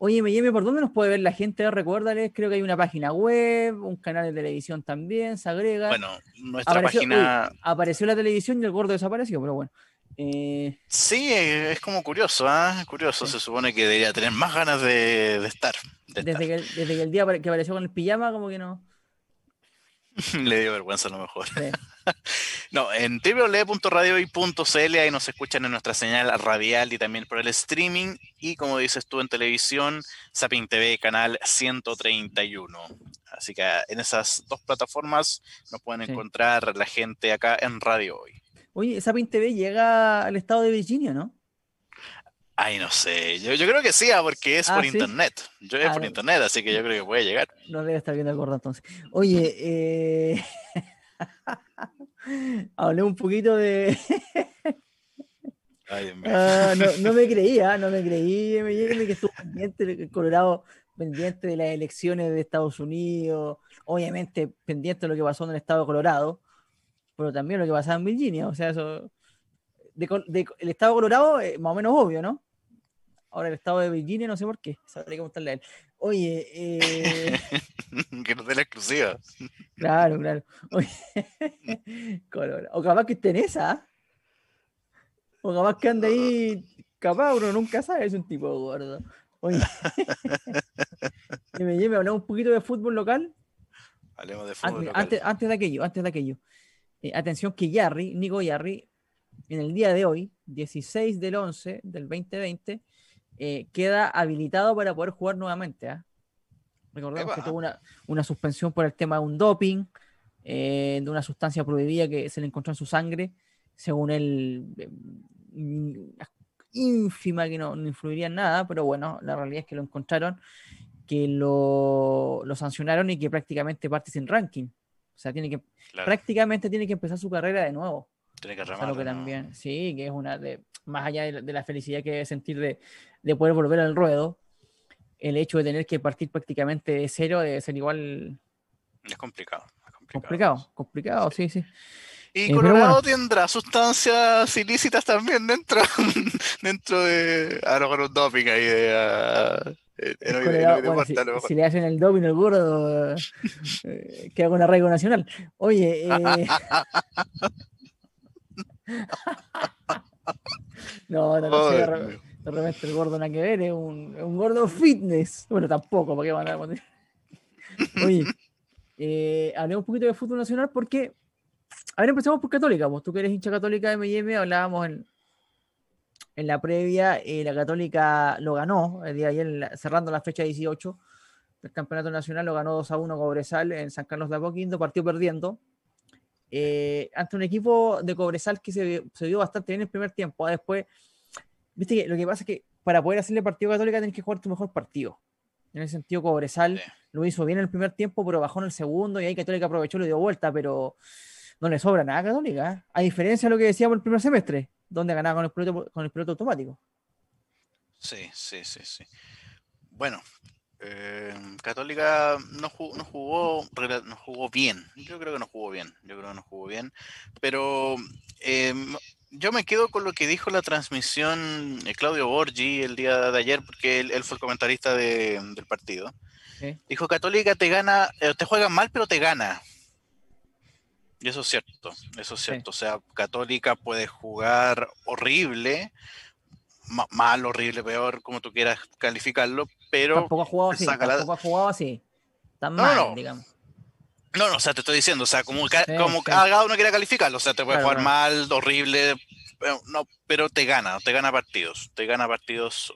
Oye, M&M, ¿por dónde nos puede ver la gente? Recuérdales, creo que hay una página web, un canal de televisión también, se agrega. Bueno, nuestra página... apareció la televisión y el gordo desapareció, pero bueno. Eh, sí, es como curioso, ¿ah? Curioso, se supone que debería tener más ganas de, estar. desde, Que, desde, Que, el día que apareció con el pijama, como que no. [LAUGHS] Le dio vergüenza a lo mejor. [LAUGHS] no, en www.radioy.cl ahí nos escuchan en nuestra señal radial y también por el streaming. Y como dices tú en televisión, Sapin TV, canal 131. Así que en esas dos plataformas nos pueden encontrar la gente acá en Radio Hoy. Oye, Sapin TV llega al estado de Virginia, ¿no? Ay, no sé. Yo, creo que sí, ah, porque es ah, por internet. Yo es ah, por internet, así que yo creo que puede llegar. No debe estar viendo el gordo entonces. Oye, eh... [LAUGHS] hablé un poquito de. [LAUGHS] Ay, no, no, me creía, no me creí, me que estuvo pendiente, Colorado pendiente de las elecciones de Estados Unidos, obviamente pendiente de lo que pasó en el estado de Colorado, pero también lo que pasaba en Virginia, o sea, eso. De, el estado de Colorado, es más o menos obvio, ¿no? Ahora el estado de Virginia, no sé por qué. Sabría que contarle a él. Oye, eh... [LAUGHS] que nos dé la exclusiva. Claro, claro. Oye, [LAUGHS] o capaz que esté en esa. ¿ah? O capaz que ande ahí. Capaz uno nunca sabe, es un tipo gordo. Oye, [LAUGHS] que me lleve a hablar un poquito de fútbol local. Hablemos de fútbol antes, local. Antes, antes, de aquello, antes de aquello. Eh, atención que Yarry, Nico Yarry, en el día de hoy, 16 del 11 del 2020, eh, queda habilitado para poder jugar nuevamente. ¿ah? Recordemos que tuvo una, suspensión por el tema de un doping, eh, de una sustancia prohibida que se le encontró en su sangre, según él, eh, ínfima que no, influiría en nada, pero bueno, la realidad es que lo encontraron, que lo, sancionaron y que prácticamente parte sin ranking. O sea, tiene que, prácticamente tiene que empezar su carrera de nuevo. Tiene que remar. que también, sí, que es una de, más allá de, la felicidad que debe sentir de, de, poder volver al ruedo, el hecho de tener que partir prácticamente de cero debe ser igual. Es complicado. complicado, complicado, sí, sí. Y eh, Colorado tendrá sustancias ilícitas también dentro, [LAUGHS] dentro de. Ahora con un doping ahí de. Uh, si, le hacen el doping el gordo, eh, queda con arraigo nacional. Oye, eh, [LAUGHS] [LAUGHS] no, no, no sé, de, repente el gordo nada que ver, es un, un gordo fitness. Bueno, tampoco, porque van a poner. [LAUGHS] Oye, eh, hablemos un poquito de fútbol nacional porque. A ver, empezamos por Católica. Vos, tú que eres hincha católica de MM, hablábamos en, en la previa. Eh, la Católica lo ganó el día de ayer, cerrando la fecha 18 del Campeonato Nacional, lo ganó 2 a 1 Cobresal en San Carlos de Apoquindo, partió perdiendo eh, ante un equipo de Cobresal que se, se, vio bastante bien en el primer tiempo. Ah, después, viste que lo que pasa es que para poder hacerle partido a Católica tienes que jugar tu mejor partido. En ese sentido, Cobresal lo hizo bien en el primer tiempo, pero bajó en el segundo y ahí Católica aprovechó y le dio vuelta, pero no le sobra nada a Católica. ¿eh? A diferencia de lo que decíamos el primer semestre, donde ganaba con el piloto, con el piloto automático. Sí, sí, sí, sí. Bueno, eh, Católica no jugó, no jugó, no jugó bien. Yo creo que no jugó bien. Yo creo que no jugó bien. Pero eh, yo me quedo con lo que dijo la transmisión de Claudio Borgi el día de ayer, porque él, fue el comentarista del partido. Dijo Católica te gana, eh, te juega mal, pero te gana. Y eso es cierto, eso es cierto. O sea, Católica puede jugar horrible, mal, horrible, peor, como tú quieras calificarlo, pero. Tampoco ha jugado así. Tampoco ha jugado así. Tan mal, no. digamos. No, no, o sea, te estoy diciendo, o sea, como, como cada uno quiere calificarlo, o sea, te puede jugar mal, horrible, pero, no, pero te gana, te gana partidos, te gana partidos.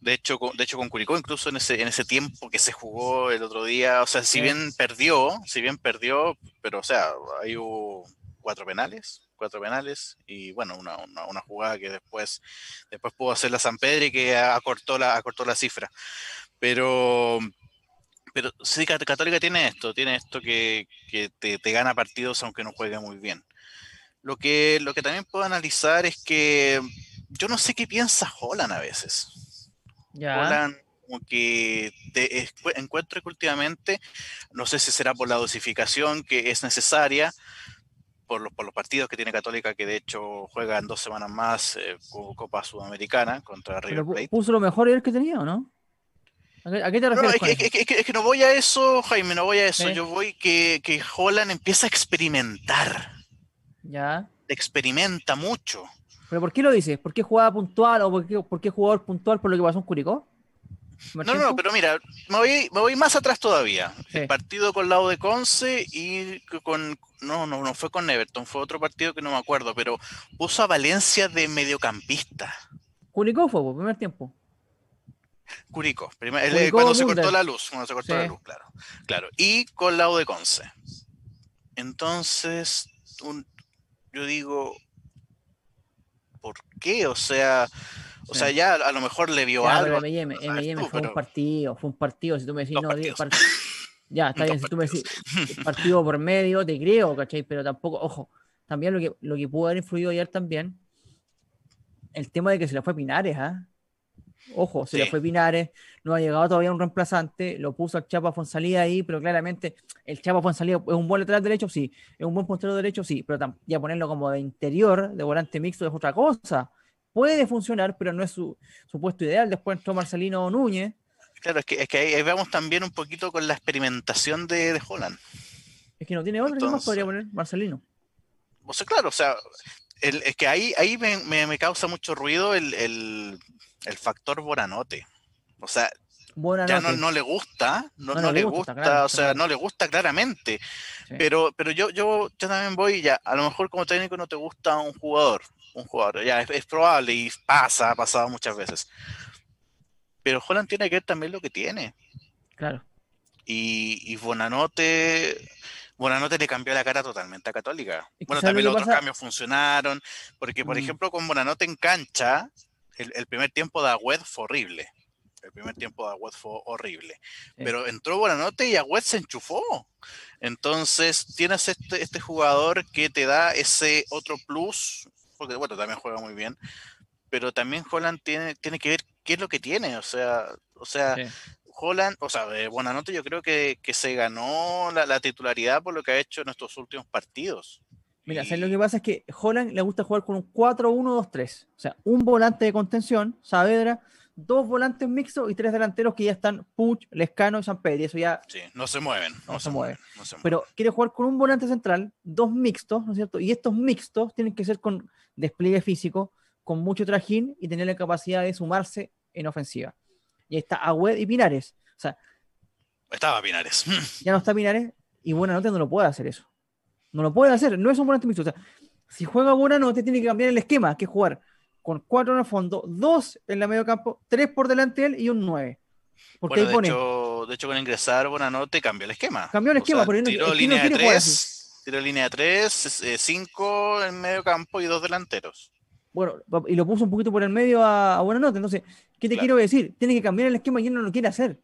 de hecho, de hecho con Curicó, incluso en ese, en ese tiempo que se jugó el otro día, o sea, si bien perdió, si bien perdió, pero o sea, hay hubo cuatro penales, cuatro penales y bueno, una, una, jugada que después, después pudo hacer la San Pedro y que acortó la, acortó la cifra. Pero, pero sí, Católica tiene esto, tiene esto que, que te, te, gana partidos aunque no juegue muy bien. Lo que, lo que también puedo analizar es que yo no sé qué piensa Holland a veces. Ya. Holland como que te encuentro que últimamente, no sé si será por la dosificación que es necesaria, por los, por los partidos que tiene Católica, que de hecho juega en dos semanas más eh, Copa Sudamericana contra River Plate. ¿Puso lo mejor que tenía o no? ¿A qué, te refieres? No, es, que, es, que, no voy a eso, Jaime, no voy a eso. Yo voy que, que Holland empieza a experimentar. Ya. Experimenta mucho. ¿Pero por qué lo dices? ¿Por qué jugaba puntual o por qué, por qué jugador puntual por lo que pasó en Curicó? No, no, pero mira, me voy, me voy más atrás todavía. El partido con lado de Conce y con. No, no, no fue con Everton, fue otro partido que no me acuerdo, pero puso a Valencia de mediocampista. Curicó fue, por primer tiempo. Curicó, cuando se cortó la luz, cuando se cortó la luz, claro. Claro. Y con lado de Conce. Entonces, yo digo, ¿por qué? O sea, o sea, ya a lo mejor le vio algo. M&M, M&M fue un partido, fue un partido. Si tú me decís, no, ya, [LAUGHS] está bien. Si tú me decís [LAUGHS] partido por medio, te creo, ¿cachai? Pero tampoco, ojo, también lo que, lo que pudo haber influido ayer también, el tema de que se le fue Pinares, ¿ah? Ojo, se le fue Pinares, no ha llegado todavía un reemplazante, lo puso al Chapa Fonsalía ahí, pero claramente el Chapa Fonsalía es un buen lateral derecho, sí, es un buen puntero derecho, sí, pero ya ponerlo como de interior, de volante mixto, es otra cosa. Puede funcionar, pero no es su, puesto ideal. Después entró Marcelino Núñez. Claro, es que, es que ahí, vamos también un poquito con la experimentación de, de Holland. Es que no tiene otro, ¿qué más podría poner Marcelino? O sea, claro, o sea, es que ahí, ahí me, causa mucho ruido el, el factor Boranote. O sea, ya no, no, le gusta, no, no, le gusta, o sea, no le gusta claramente. Pero, pero yo, yo, yo también voy ya, a lo mejor como técnico no te gusta un jugador, un jugador, ya es, probable y pasa, ha pasado muchas veces. Pero Holland tiene que ver también lo que tiene. Claro. Y, y Bonanote, Bonanote le cambió la cara totalmente a Católica. Bueno, también los otros cambios funcionaron, porque por mm. ejemplo con Bonanote en cancha, el, primer tiempo de Agüed fue horrible. El primer tiempo de Agüed fue horrible. Pero entró Buenanote y Agüed se enchufó. Entonces tienes este, este jugador que te da ese otro plus, porque bueno, también juega muy bien, pero también Holland tiene, tiene que ver qué es lo que tiene. O sea, o sea, Holland, o sea, de Buenanote yo creo que, se ganó la, la, titularidad por lo que ha hecho en estos últimos partidos. Mira, lo que pasa es que Holland le gusta jugar con un 4-1-2-3. O sea, un volante de contención, Saavedra, dos volantes mixtos y tres delanteros que ya están Puch, Lescano y San Pedro. eso ya. Sí, no se mueven. No, se, mueven. Pero quiere jugar con un volante central, dos mixtos, ¿no es cierto? Y estos mixtos tienen que ser con despliegue físico, con mucho trajín y tener la capacidad de sumarse en ofensiva. Y ahí está Agüed y Pinares. O sea. Estaba Pinares. Ya no está Pinares y buena nota no lo puede hacer eso. No lo puede hacer, no es un volante mixto. O sea, si juega no te tiene que cambiar el esquema, que es jugar con cuatro en el fondo, dos en la medio campo, tres por delante de él y un nueve. Porque de, hecho, de hecho, con ingresar Buenanote cambió el esquema. Cambió el esquema, por tiró línea de tres, tiró línea de tres, eh, cinco en medio campo y dos delanteros. Bueno, y lo puso un poquito por el medio a, a Buenanote. Entonces, ¿qué te quiero decir? Tiene que cambiar el esquema y él no lo quiere hacer.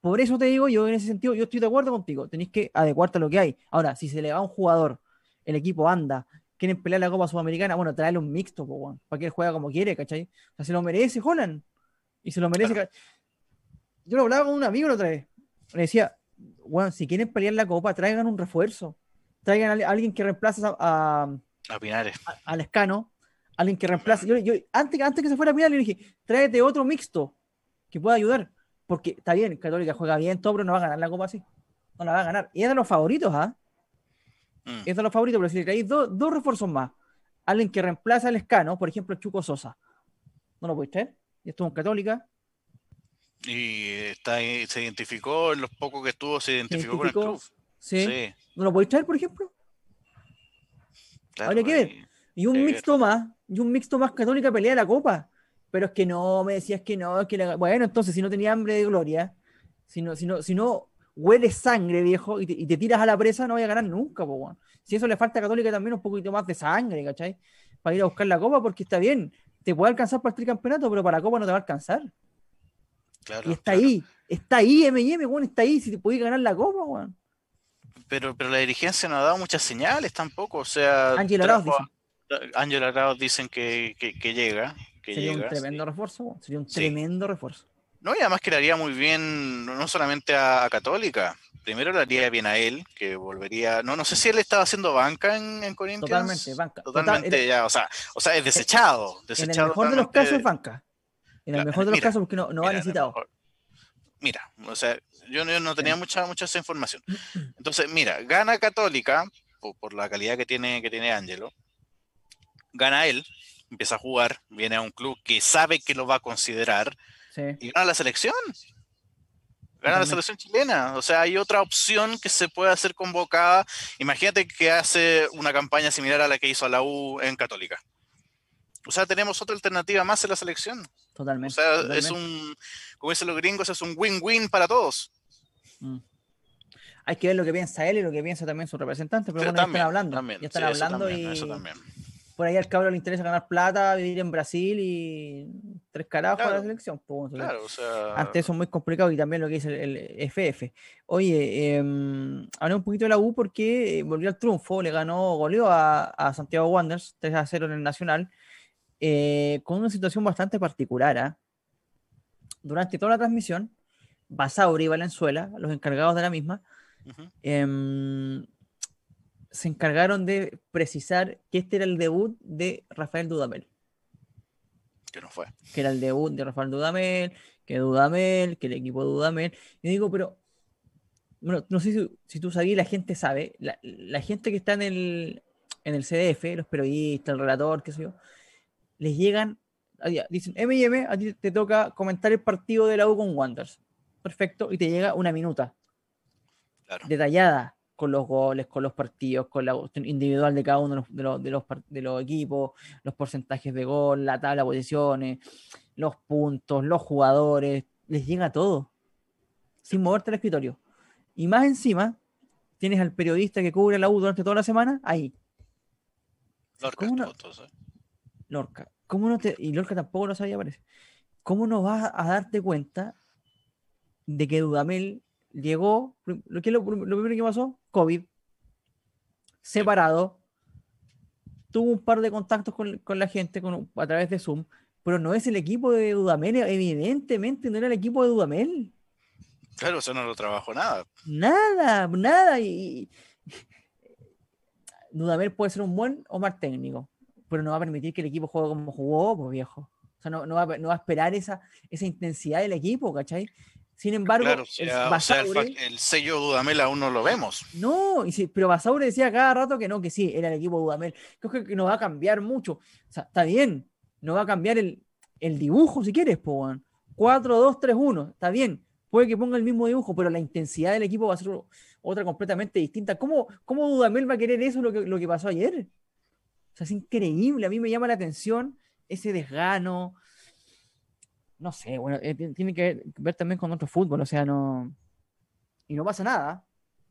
Por eso te digo, yo en ese sentido, yo estoy de acuerdo contigo. Tenéis que adecuarte a lo que hay. Ahora, si se le va a un jugador, el equipo anda, quieren pelear la Copa Sudamericana, bueno, traerle un mixto, para que él juegue como quiere, ¿cachai? O sea, se lo merece, Holland. Y se lo merece. Yo lo hablaba con un amigo la otra vez. Le decía, bueno, si quieren pelear la Copa, traigan un refuerzo. Traigan a alguien que reemplace a, a, a Pinares. al Escano. Alguien que reemplace. Yo, antes, antes que se fuera a Pinares, le dije, tráete otro mixto que pueda ayudar. Porque está bien, Católica juega bien, todo, pero no va a ganar la copa así. No la va a ganar. Y es de los favoritos, ¿ah? Mm. Es de los favoritos, pero si le traéis dos refuerzos más, alguien que reemplaza al escano, por ejemplo, Chuco Sosa, ¿no lo puedes traer? Y estuvo en Católica. Y está, se identificó, en los pocos que estuvo, se identificó, con el club. Sí. ¿No lo podéis traer, por ejemplo? Habría que ver. Y un mixto más, y un mixto más Católica pelea la copa pero es que no, me decías que no, es que bueno, entonces si no tenía hambre de gloria, si no, si no, si no huele sangre, viejo, y te, tiras a la presa, no voy a ganar nunca, pues, Si eso le falta a Católica también un poquito más de sangre, ¿cachai? Para ir a buscar la copa, porque está bien, te puede alcanzar para el tricampeonato, pero para la copa no te va a alcanzar. Claro, y está ahí, está ahí, MM, bueno, está ahí, si te puedes ganar la copa, weón. Pero, pero la dirigencia no ha dado muchas señales tampoco, o sea. Ángel Ángel dicen que, que llega, sería un tremendo refuerzo, sería un tremendo refuerzo. No, y además que le haría muy bien, no solamente a, Católica, primero le haría bien a él, que volvería, no, no sé si él estaba haciendo banca en, en Corinthians. Totalmente, banca. Totalmente, ya, o sea, o sea, es desechado. en el mejor de los casos es banca. En el mejor de los casos porque no, no ha necesitado. Mira, o sea, yo, no tenía mucha, mucha esa información. [CLEARS THROAT] Entonces, mira, gana Católica, por, por la calidad que tiene, que tiene Ángelo, gana él, empieza a jugar, viene a un club que sabe que lo va a considerar y gana la selección. Gana la selección chilena. O sea, hay otra opción que se puede hacer convocada. Imagínate que hace una campaña similar a la que hizo la U en Católica. O sea, tenemos otra alternativa más en la selección. Totalmente. O sea, es un, como dicen los gringos, es un win-win para todos. Mm. Hay que ver lo que piensa él y lo que piensa también su representante, pero bueno, ya están hablando. Ya están hablando y por ahí al cabrón le interesa ganar plata, vivir en Brasil y tres carajos a la selección. Pues, claro, o sea... Antes eso es muy complicado y también lo que dice el, FF. Oye, eh, hablé un poquito de la U porque volvió al triunfo, le ganó, goleó a, Santiago Wanderers 3 a 0 en el Nacional, eh, con una situación bastante particular. ¿ah? Durante toda la transmisión, Basauri y Valenzuela, los encargados de la misma, se encargaron de precisar que este era el debut de Rafael Dudamel. Que no fue. Que era el debut de Rafael Dudamel, que Dudamel, que el equipo de Dudamel. Y digo, pero, bueno, no sé si, tú sabías, la gente sabe, la, gente que está en el, en el CDF, los periodistas, el relator, qué sé yo, les llegan, dicen, M&M, a ti te toca comentar el partido de la U con Wanderers. Perfecto, y te llega una minuta. Detallada, con los goles, con los partidos, con la individual de cada uno de los, de los, de los, equipos, los porcentajes de gol, la tabla de posiciones, los puntos, los jugadores, les llega todo, sin moverte al escritorio. Y más encima, tienes al periodista que cubre la U durante toda la semana ahí. Lorca, ¿Cómo no, ¿eh? Lorca, ¿cómo no te, y Lorca tampoco lo sabía, parece. ¿Cómo no vas a darte cuenta de que Dudamel llegó, lo, que lo, primero que pasó, COVID, separado, tuvo un par de contactos con, la gente a través de Zoom, pero no es el equipo de Dudamel, evidentemente no era el equipo de Dudamel. Claro, eso no lo trabajó nada. Nada, nada. Y, Dudamel puede ser un buen o mal técnico, pero no va a permitir que el equipo juegue como jugó, pues viejo. O sea, no, va, no va a esperar esa, esa intensidad del equipo, ¿cachai? Sin embargo, el, sello Dudamel aún no lo vemos. No, y pero Basaure decía cada rato que no, que sí, era el equipo Dudamel. Creo que no va a cambiar mucho. O sea, está bien, no va a cambiar el, dibujo si quieres, 4, 2, 3, 1, está bien. Puede que ponga el mismo dibujo, pero la intensidad del equipo va a ser otra completamente distinta. ¿Cómo, cómo Dudamel va a querer eso lo que, lo que pasó ayer? O sea, es increíble. A mí me llama la atención ese desgano, no sé, bueno, eh, tiene que ver, también con otro fútbol, o sea, no. Y no pasa nada,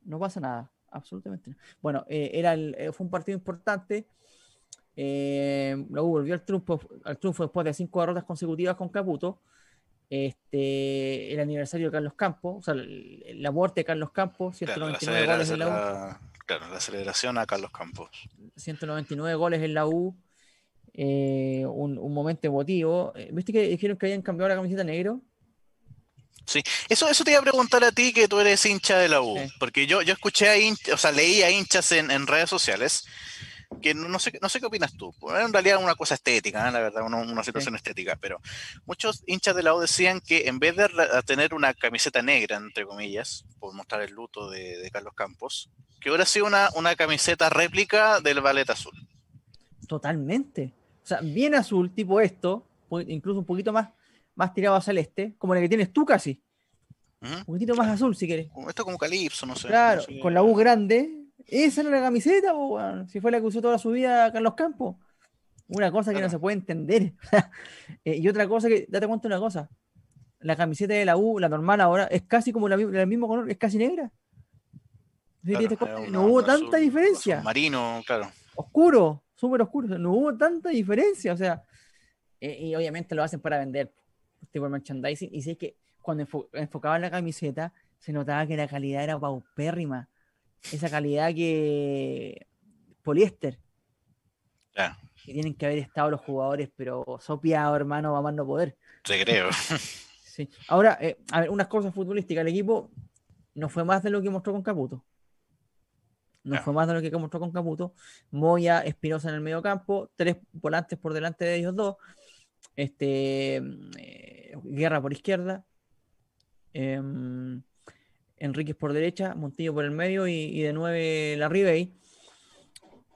no pasa nada, absolutamente. Bueno, eh, era eh, fue un partido importante. luego volvió al triunfo, al triunfo después de cinco derrotas consecutivas con Caputo. Este, el aniversario de Carlos Campos, o sea, la muerte de Carlos Campos, 199 goles en la U. claro, la celebración a Carlos Campos. 199 goles en la U. Eh, un, momento emotivo. Eh, ¿Viste que dijeron que habían cambiado la camiseta negro? Sí, eso, eso te iba a preguntar a ti que tú eres hincha de la U, porque yo, yo escuché a hinchas, o sea, leí a hinchas en, redes sociales que no, sé, no sé qué opinas tú. En realidad una cosa estética, la verdad, una, situación estética, pero muchos hinchas de la U decían que en vez de tener una camiseta negra, entre comillas, por mostrar el luto de, Carlos Campos, que hubiera sido una, una camiseta réplica del ballet azul. Totalmente. O sea, bien azul, tipo esto, incluso un poquito más, más tirado a celeste, como la que tienes tú casi. Un poquito más azul, si quieres. Esto como calipso, no sé. Claro, con la U grande. Esa era la camiseta, si fue la que usó toda su vida Carlos Campos. Una cosa que no se puede entender. [LAUGHS] Eh, y otra cosa que, date cuenta una cosa. La camiseta de la U, la normal ahora, es casi como la, el mismo color, es casi negra. no hubo tanta diferencia. Marino, claro. Oscuro súper oscuro, no hubo tanta diferencia, o sea, eh, y obviamente lo hacen para vender tipo merchandising, y sé que cuando enfocaban la camiseta, se notaba que la calidad era paupérrima, esa calidad que poliéster. Que tienen que haber estado los jugadores, pero sopiado, hermano, va más no poder. Te creo. sí. Ahora, eh, a ver, unas cosas futbolísticas. El equipo no fue más de lo que mostró con Caputo. No fue más de lo que mostró con Caputo. Moya, Espinosa en el medio campo, tres volantes por delante de ellos dos. Este, eh, Guerra por izquierda. Em, Enríquez por derecha, Montillo por el medio y, de nueve la Ribey.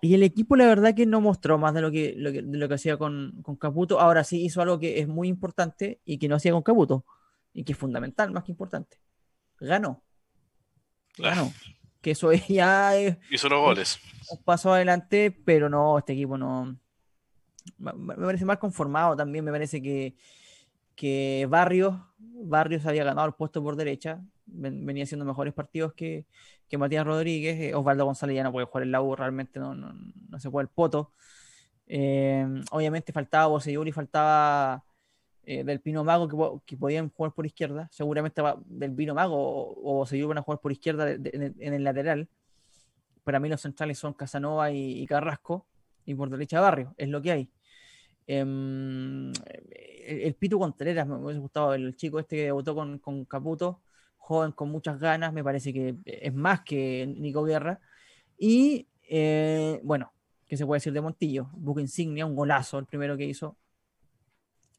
Y el equipo, la verdad, que no mostró más de lo que, lo que, hacía con, con, Caputo. Ahora sí hizo algo que es muy importante y que no hacía con Caputo. Y que es fundamental, más que importante. ganó. Ganó. Que eso [LAUGHS] ya es. Hizo los goles. Un paso adelante, pero no, este equipo no. Me parece más conformado también. Me parece que, que Barrios, Barrios había ganado el puesto por derecha. Venía haciendo mejores partidos que, que Matías Rodríguez. Eh, Osvaldo González ya no puede jugar el la realmente no, no, no se puede el poto. Eh, obviamente faltaba Boseyuri, faltaba eh, del Pino Mago que, podían jugar por izquierda. Seguramente del Pino Mago o, Boseyuri van a jugar por izquierda en, el, lateral. Para mí los centrales son Casanova y, Carrasco y por derecha Barrio, es lo que hay. Em, el, Pito Contreras, me hubiese gustado el chico este que debutó con, con Caputo, joven con muchas ganas, me parece que es más que Nico Guerra. Y eh, bueno, ¿qué se puede decir de Montillo? Buque insignia, un golazo, el primero que hizo.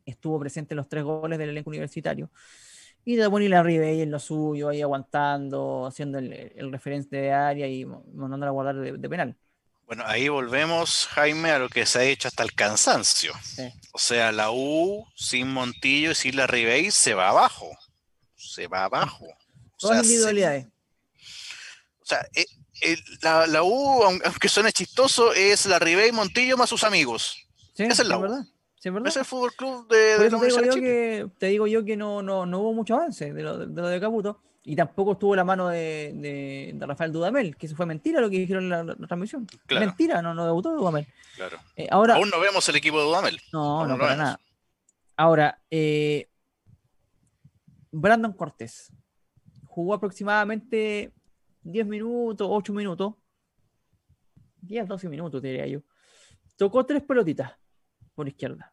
Estuvo presente en los tres goles del elenco universitario. Y de y la ahí en lo suyo, ahí aguantando, haciendo el, referente de área y mandando a guardar de, penal. Bueno, ahí volvemos, Jaime, a lo que se ha hecho hasta el cansancio. O sea, la U sin Montillo y sin la Ribey se va abajo. Se va abajo. Todas individualidades. O sea, eh, la, U, aunque suene chistoso, es la Ribey Montillo más sus amigos. Sí, es la Verdad. Sí, es el fútbol club de, de te, digo yo que, te digo yo que no, no, no hubo mucho avance de lo de, de Caputo y tampoco estuvo la mano de, de, Rafael Dudamel, que eso fue mentira lo que dijeron en la, transmisión. Mentira, no, no debutó Dudamel. Claro. Eh, ahora, Aún no vemos el equipo de Dudamel. No, no, para nada. Ahora, eh, Brandon Cortés jugó aproximadamente 10 minutos, 8 minutos, 10, 12 minutos, diría yo. Tocó tres pelotitas por izquierda.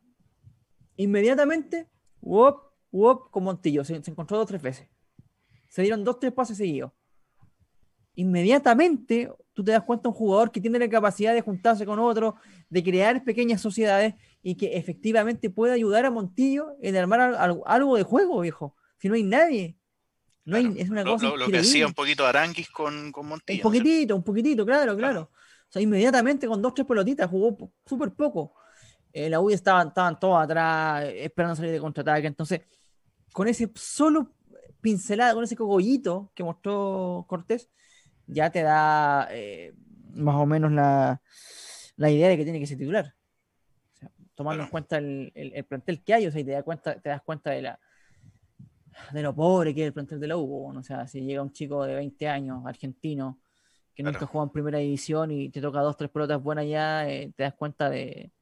Inmediatamente, wop, wop, con Montillo. Se, encontró dos, tres veces. Se dieron dos, tres pases seguidos. Inmediatamente, tú te das cuenta un jugador que tiene la capacidad de juntarse con otro, de crear pequeñas sociedades y que efectivamente puede ayudar a Montillo en armar algo de juego, viejo. Si no hay nadie, no es una cosa lo, que hacía un poquito Aranquis con, con Montillo. Un poquitito, un poquitito, claro, claro, O sea, inmediatamente con dos, tres pelotitas jugó súper poco. Eh, la U estaban, estaban todos atrás, esperando salir de contraataque. Entonces, con ese solo pincelada, con ese cogollito que mostró Cortés, ya te da eh, más o menos la, la, idea de que tiene que ser titular. tomando en cuenta el, el, plantel que hay, o sea, te, das cuenta, te das cuenta de la, de lo pobre que es el plantel de la U. O sea, si llega un chico de 20 años, argentino, que nunca juega en primera división y te toca dos, tres pelotas buenas ya, eh, te das cuenta de,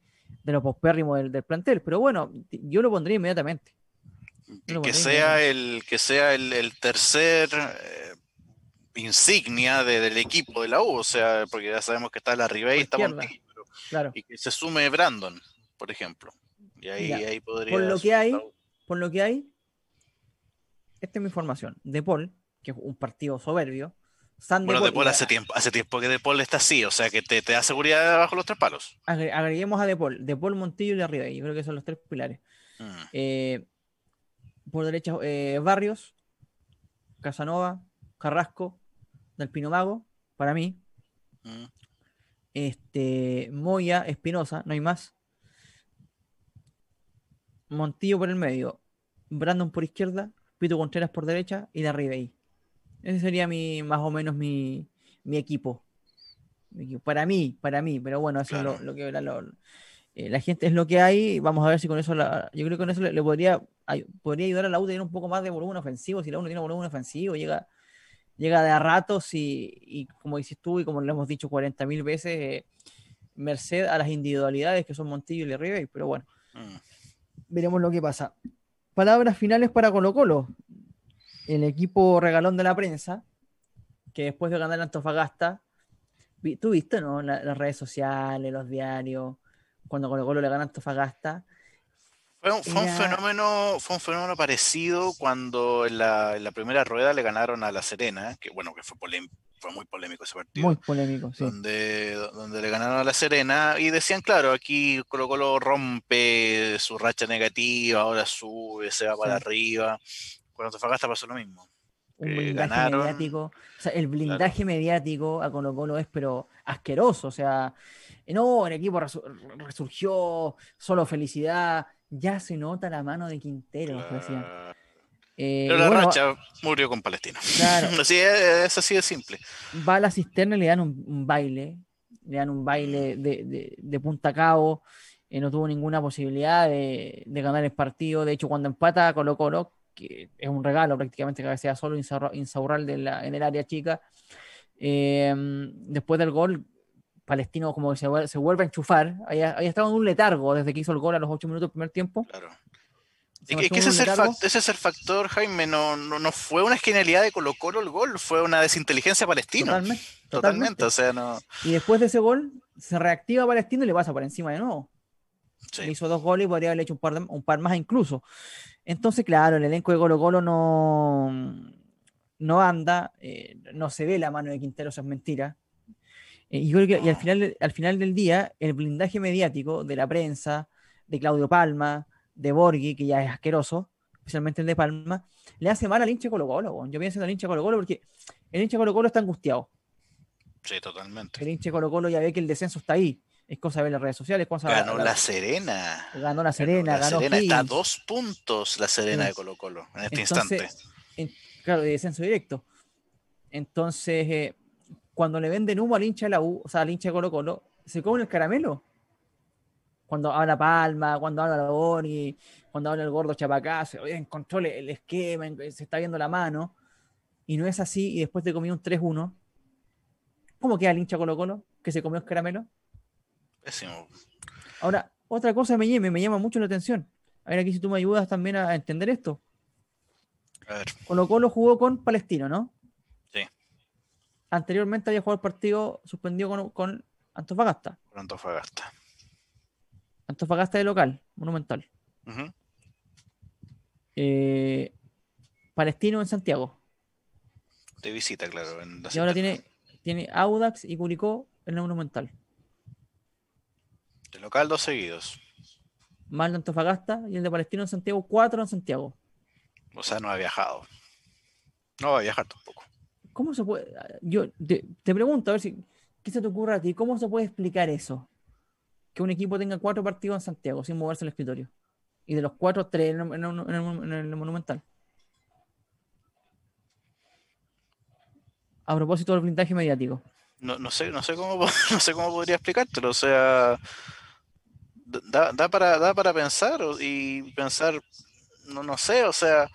de lo pospérrimo del, plantel. Pero bueno, yo lo pondría inmediatamente. que, sea el, que sea el, tercer eh, insignia del equipo de la U, o sea, porque ya sabemos que está la Ribey y está Montillo, claro. y que se sume Brandon, por ejemplo. Y ahí, ahí podría. Por lo que hay, por lo que hay, esta es mi información. De Paul, que es un partido soberbio. Bueno, De Paul hace tiempo, hace tiempo que De Paul está así, o sea que te, da seguridad bajo los tres palos. Agreguemos a De Paul, De Paul, Montillo y Arriba. Yo creo que son los tres pilares. Mm. Eh, por derecha, eh, Barrios, Casanova, Carrasco, Del Pino Mago, para mí. Mm. Este, Moya, Espinosa, no hay más. Montillo por el medio, Brandon por izquierda, Pito Contreras por derecha y de arriba ahí. Ese sería mi, más o menos mi, equipo. Para mí, para mí, pero bueno, eso es lo, que eh, la gente es lo que hay. Vamos a ver si con eso, yo creo que con eso le, podría, podría ayudar a la U a tener un poco más de volumen ofensivo. Si la U no tiene volumen ofensivo, llega, llega de a ratos y, como dices tú y como le hemos dicho 40 mil veces, eh, merced a las individualidades que son Montillo y Ribey. Pero bueno, mm. veremos lo que pasa palabras finales para Colo Colo. El equipo regalón de la prensa, que después de ganar Antofagasta, tú viste, ¿no? las redes sociales, los diarios, cuando Colo Colo le gana Antofagasta. Fue un, fenómeno, fue un fenómeno parecido cuando en la, en la, primera rueda le ganaron a La Serena, que bueno, que fue muy polémico ese partido. Muy polémico, sí. Donde, donde le ganaron a La Serena y decían, claro, aquí Colo Colo rompe su racha negativa, ahora sube, se va para arriba. Cuando Antofagasta pasó lo mismo. Un eh, blindaje mediático. O sea, el blindaje mediático a Colo Colo es pero asqueroso. O sea, no, el equipo resurgió, solo felicidad. Ya se nota la mano de Quintero, Eh, Pero la racha murió con Palestino. Claro. [LAUGHS] así es, así de simple. Va a la cisterna y le dan un, baile. Le dan un baile de, de, punta a cabo. Eh, no tuvo ninguna posibilidad de, ganar el partido. De hecho, cuando empata Colo Colo, que es un regalo prácticamente que sea solo Insaurral de la, en el área chica, eh, después del gol, Palestino como que se, se vuelve a enchufar. Había, estado en un letargo desde que hizo el gol a los 8 minutos del primer tiempo. Claro. Es que, ese, es el factor, Jaime, no, no, fue una genialidad de Colo Colo el gol, fue una desinteligencia palestina. Totalmente, totalmente. O sea, no... Y después de ese gol, se reactiva Palestino y le pasa por encima de nuevo. Le hizo dos goles y podría haberle hecho un par, un par más incluso. Entonces, claro, el elenco de Colo Colo no, no anda, eh, no se ve la mano de Quintero, eso es mentira. Eh, y, creo que, y al, final, al final del día, el blindaje mediático de la prensa, de Claudio Palma, de Borghi, que ya es asqueroso, especialmente el de Palma, le hace mal al hincha Colo Colo. Yo pienso en el hincha Colo Colo porque el hincha Colo Colo está angustiado. Sí, totalmente. El hincha Colo Colo ya ve que el descenso está ahí. Es cosa de ver las redes sociales. ganó la, Serena. Ganó la Serena. Ganó, la Serena. está a dos puntos la Serena de Colo Colo en este instante. claro, de descenso directo. Entonces, eh, cuando le venden humo al hincha de la U, o sea, al hincha de Colo Colo, se come el caramelo. Cuando habla Palma, cuando habla Boni, cuando habla el gordo Chapacazo, encontró el esquema, se está viendo la mano, y no es así, y después te comió un 3-1. ¿Cómo queda el hincha Colo Colo que se comió el caramelo? Ahora, otra cosa me, me, me llama mucho la atención. A ver, aquí si tú me ayudas también a entender esto. A ver. Colo Colo jugó con Palestino, ¿no? Sí. Anteriormente había jugado el partido suspendido con, Antofagasta. Con Antofagasta. Antofagasta de local, monumental. Eh, Palestino en Santiago. De visita, claro. y ahora tiene, tiene Audax y Curicó en el monumental. De local, dos seguidos. Más de Antofagasta y el de Palestino en Santiago, cuatro en Santiago. O sea, no ha viajado. No va a viajar tampoco. ¿Cómo se puede? Yo te, pregunto, a ver si. ¿Qué se te ocurre a ti? ¿Cómo se puede explicar eso? Que un equipo tenga cuatro partidos en Santiago sin moverse al escritorio. Y de los cuatro, tres en, el, Monumental. A propósito del blindaje mediático. No, no, sé, no sé cómo [LAUGHS] no sé cómo podría explicártelo. O sea, da, para, da para pensar y pensar, no, no sé, o sea...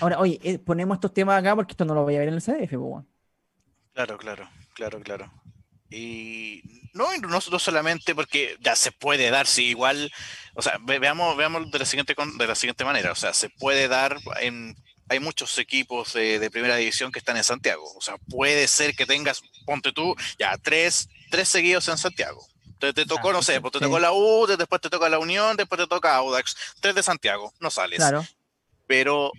Ahora, oye, eh, ponemos estos temas acá porque esto no lo voy a ver en el CDF, pues, Claro, claro, claro, claro. Y no, no, solamente porque ya se puede dar, si igual, o sea, veamos, veamos de la siguiente de la siguiente manera, o sea, se puede dar en hay muchos equipos de, primera división que están en Santiago. O sea, puede ser que tengas, ponte tú, ya tres, tres seguidos en Santiago. Te, te tocó, no sé, pues te tocó la U, después te toca la Unión, después te toca Audax, tres de Santiago, no sales. Claro. Pero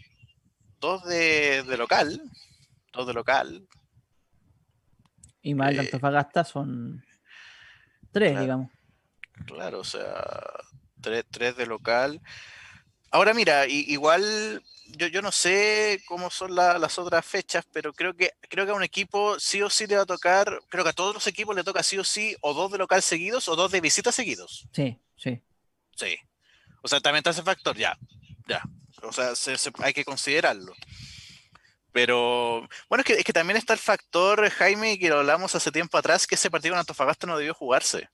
dos de, local, dos de local. Y más de eh, Antofagasta son tres, digamos. Claro, o sea, tres, tres de local. Ahora mira, igual yo, yo no sé cómo son las otras fechas, pero creo que creo que a un equipo sí o sí le va a tocar, creo que a todos los equipos le toca sí o sí o dos de local seguidos o dos de visita seguidos. Sí, sí. Sí. O sea, también está ese factor, ya, ya. O sea, hay que considerarlo. Pero bueno, es que, es que también está el factor, Jaime, que lo hablamos hace tiempo atrás, que ese partido en Antofagasta no debió jugarse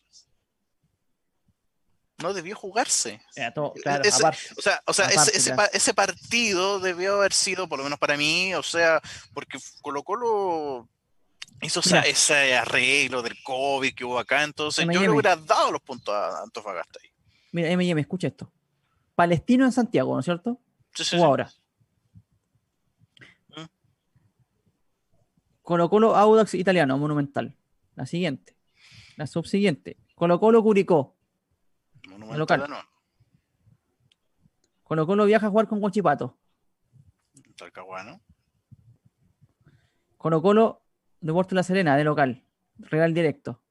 no debió jugarse. o sea, ese, partido debió haber sido, por lo menos para mí, o sea, porque Colo Colo hizo ese arreglo del COVID que hubo acá, entonces yo le hubiera dado los puntos a Antofagasta ahí. Mira, M&M, escucha esto. Palestino en Santiago, ¿no es cierto? Sí, sí, o ahora. ¿Mm? Colo Colo Audax Italiano, Monumental. La siguiente. La subsiguiente. Colo Colo Curicó local. Colo Colo viaja a jugar con Guachipato. Talcahuano. Colo Colo, Deporte La Serena, de local. Real directo.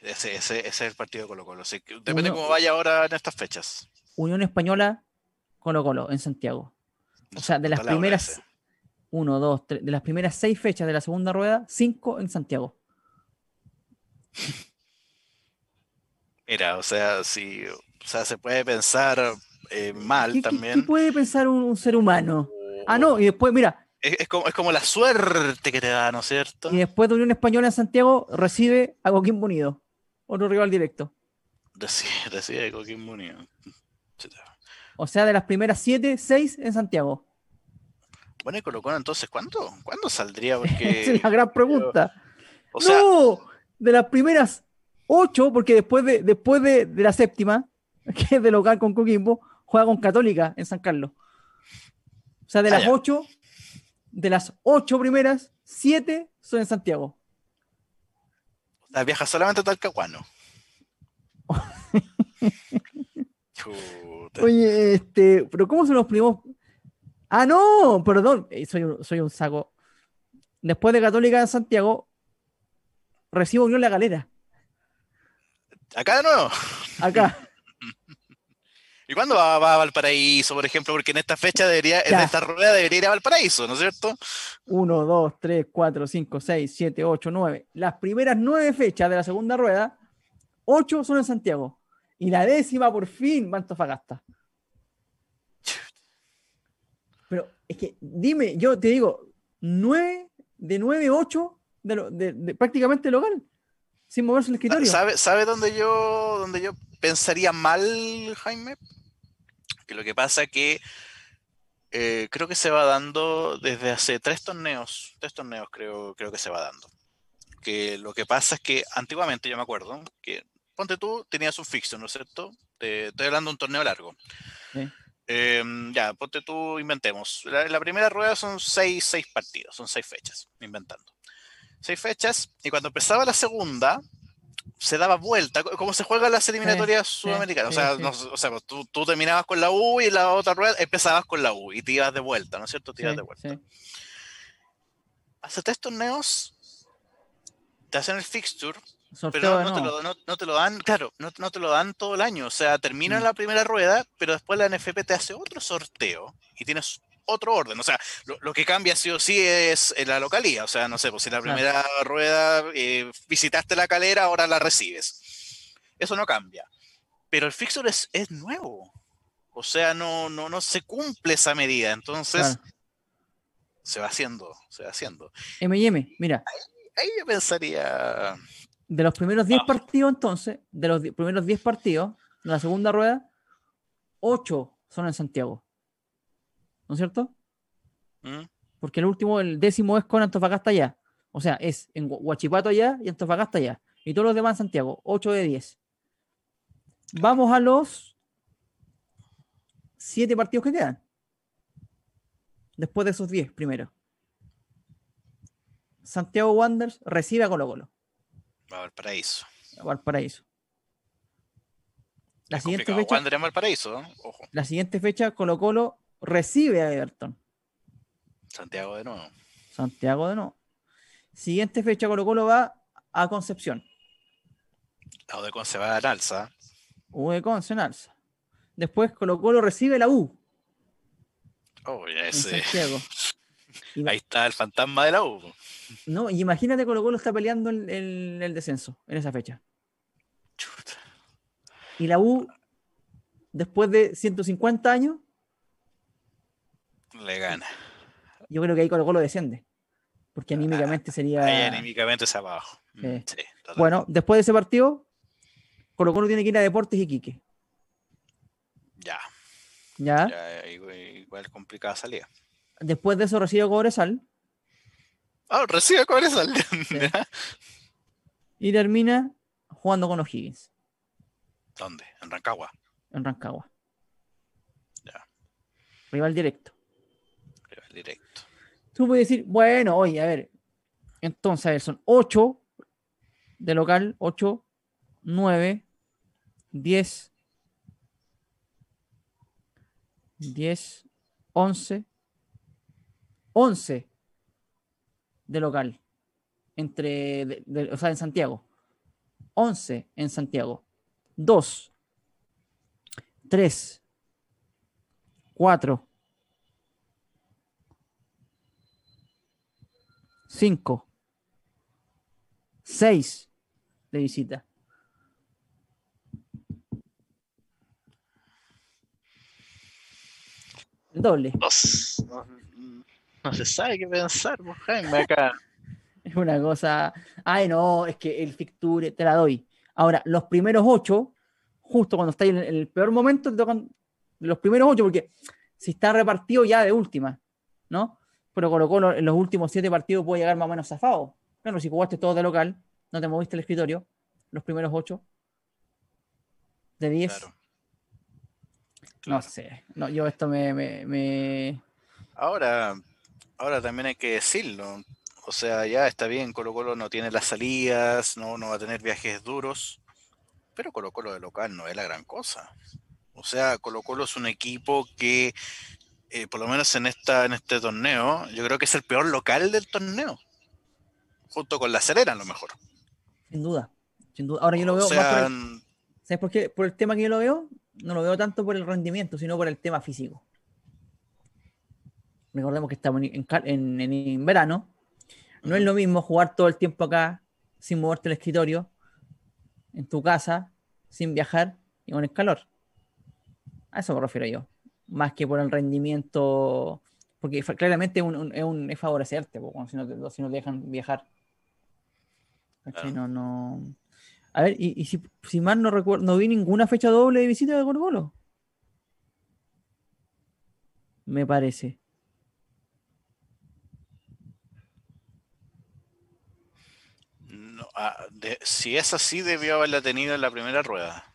Ese, ese, es el partido de Colo Colo. depende cómo vaya ahora en estas fechas. Unión Española, Colo Colo, en Santiago. O sea, de las primeras, uno, dos, tres, de las primeras seis fechas de la segunda rueda, cinco en Santiago. Mira, o sea, si, o sea, se puede pensar eh, mal ¿Qué, qué- también. qué puede pensar un, un ser humano? Ah, no, y después, mira, Es, es como, es como la suerte que te da, ¿no es cierto? y después de Unión Española en Santiago recibe a Coquimbo Unido, otro rival directo. Recibe, recibe de Coquimbo Unido. O sea, de las primeras siete, seis en Santiago. Bueno, y Colo entonces, ¿cuándo, ¿cuándo saldría? [LAUGHS] Esa Porque, es la gran pregunta. o sea, no, de las primeras ocho, porque después de, después de, de la séptima, [LAUGHS] que es de local con Coquimbo, juega con Católica en San Carlos. O sea, de Ah, las ya. ocho, de las ocho primeras, siete son en Santiago. o sea, viaja solamente a Talcahuano. [LAUGHS] Oye, este, pero ¿cómo son los primos? Ah, no, perdón, eh, soy un, soy un saco. Después de Católica en Santiago, recibo Unión La Galera, Acá de nuevo. acá. [LAUGHS] ¿Y cuándo va, va a Valparaíso, por ejemplo? Porque en esta fecha debería, en esta rueda debería ir a Valparaíso, ¿no es cierto? 1, 2, 3, 4, 5, 6, 7, 8, 9. Las primeras nueve fechas de la segunda rueda, ocho son en Santiago. Y la décima, por fin, va a Antofagasta. Pero es que, dime, yo te digo, 9 de 9, 8 de, lo- de- de prácticamente local, sin moverse el escritorio. ¿Sabe, sabe dónde yo dónde yo pensaría mal, Jaime? Que lo que pasa que eh, creo que se va dando desde hace tres torneos, tres torneos creo, creo que se va dando. Que lo que pasa es que antiguamente yo me acuerdo que, ponte tú, tenías un fixture, ¿no es cierto? Te- estoy hablando de un torneo largo. Sí. Eh, ya, ponte tú, inventemos. La, la primera rueda son seis, seis partidos, son seis fechas, inventando. Seis fechas, y cuando empezaba la segunda, se daba vuelta, co- como se juega en las eliminatorias sí, sudamericanas. sí, o sea, sí. no- o sea, pues, tú, tú terminabas con la U y la otra rueda empezabas con la U y te ibas de vuelta, ¿no es cierto? Te ibas de vuelta. Hace tres torneos te hacen el fixture, Sorteo pero no, te lo, no- no te lo dan, claro, no, no te lo dan todo el año. O sea, termina Mm. la primera rueda, pero después la NFP te hace otro sorteo y tienes otro orden. O sea, lo, lo que cambia sí o sí es en la localía. O sea, no sé, pues si la Claro. primera rueda eh, visitaste la calera, ahora la recibes. Eso no cambia. Pero el fixture es, es nuevo. O sea, no, no, no se cumple esa medida. Entonces, Claro. se va haciendo, se va haciendo. M&M, mira, Ahí yo pensaría. de los primeros 10 Ah. partidos, entonces, de los primeros 10 partidos de la segunda rueda, 8 son en Santiago. ¿No es cierto? ¿Mm? Porque el último, el décimo es con Antofagasta allá. O sea, es en Huachipato allá y Antofagasta allá. Y todos los demás en Santiago, 8 de 10. Vamos a los 7 partidos que quedan. Después de esos 10 primero. Santiago Wanderers recibe a Colo Colo. Va a Valparaíso. a Valparaíso. La Es siguiente, fecha, Wander en Valparaíso, ¿no? Ojo. la siguiente fecha, Colo Colo recibe a Everton. Santiago de nuevo. Santiago de no. Siguiente fecha, Colo Colo va a Concepción. La de Conce va al alza. U de Conce en alza. Después Colo Colo recibe la U Oh, ese. [LAUGHS] Ahí está el fantasma de la U. no, y imagínate Colo Colo está peleando el, el- el descenso en esa fecha. Chuta. Y la U, después de 150 años, Le gana. yo creo que ahí Colo Colo desciende. Porque anímicamente sería... Ahí anímicamente se abajo. Mm, Sí. Sí, totalmente. Bueno, después de ese partido, Colo Colo tiene que ir a Deportes Iquique. Ya. ¿ya? ya igual, igual complicada salida. Después de eso recibe a Cobresal Ah, recibe Cobresal. [LAUGHS] Ya. y termina jugando con O'Higgins ¿Dónde? En Rancagua. en Rancagua. Ya. Rival directo. Directo. Tú puedes decir, bueno, oye, a ver, entonces, son 8 de local, 8, 9, 10, 10, 11, 11 de local, entre, o sea, en Santiago. 11 en Santiago. 2, 3, 4, 5, 6 de visita. el doble. No, se sabe qué pensar, pues, Jaime, acá. [LAUGHS] es una cosa. Ay, no, es que el Ficture te la doy. Ahora, los primeros ocho, justo cuando estáis en el peor momento, te tocan los primeros ocho, porque si está repartido ya de última, ¿no? Pero Colo en los últimos siete partidos puede llegar más o menos zafado. Claro, si jugaste todo de local, no te moviste el escritorio, los primeros ocho, de diez. No sé, no, yo esto me, me, Ahora, ahora también hay que decirlo. O sea, ya está bien, Colo Colo no tiene las salidas, no, no va a tener viajes duros, pero Colo Colo de local no es la gran cosa. O sea, Colo Colo es un equipo que, eh, por lo menos en, esta, en este torneo, yo creo que es el peor local del torneo, junto con la Serena a lo mejor. Sin duda, sin duda. Ahora yo lo veo ¿Sabes por qué? Por el tema que yo lo veo, no lo veo tanto por el rendimiento, sino por el tema físico. Recordemos que estamos en, en verano, no es lo mismo jugar todo el tiempo acá sin moverte el escritorio, en tu casa, sin viajar y con el calor. A eso me refiero yo. Más que por el rendimiento. Porque claramente es, un, es, favorecerte si, no te, si no dejan viajar. No, no. A ver, y, si, si, mal no recuerdo, no vi ninguna fecha doble de visita de Gorgolo. Me parece. Ah, si es así, debió haberla tenido en la primera rueda.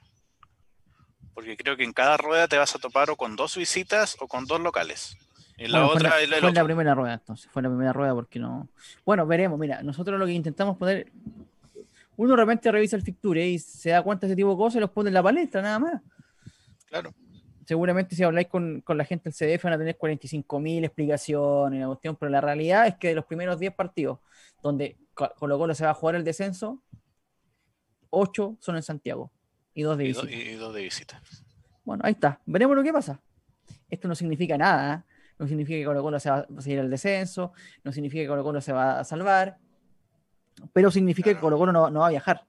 Porque creo que en cada rueda te vas a topar o con dos visitas o con dos locales. En la otra fue, la, fue la primera rueda, entonces. Fue la primera rueda porque no. Bueno, veremos. Mira, nosotros lo que intentamos poner. Uno de repente revisa el Ficture y se da cuenta de ese tipo de cosas y los pone en la palestra, nada más. Claro. Seguramente si habláis con, con la gente del CDF van a tener 45.000 explicaciones, la cuestión, pero la realidad es que de los primeros 10 partidos donde Colo Colo se va a jugar el descenso, ocho son en Santiago y dos de visita. y dos de visita. Bueno, ahí está. Veremos lo que pasa. Esto no significa nada. ¿eh? No significa que Colo Colo se va a seguir el descenso. No significa que Colo Colo se va a salvar. Pero significa que Colo Colo no, va a viajar.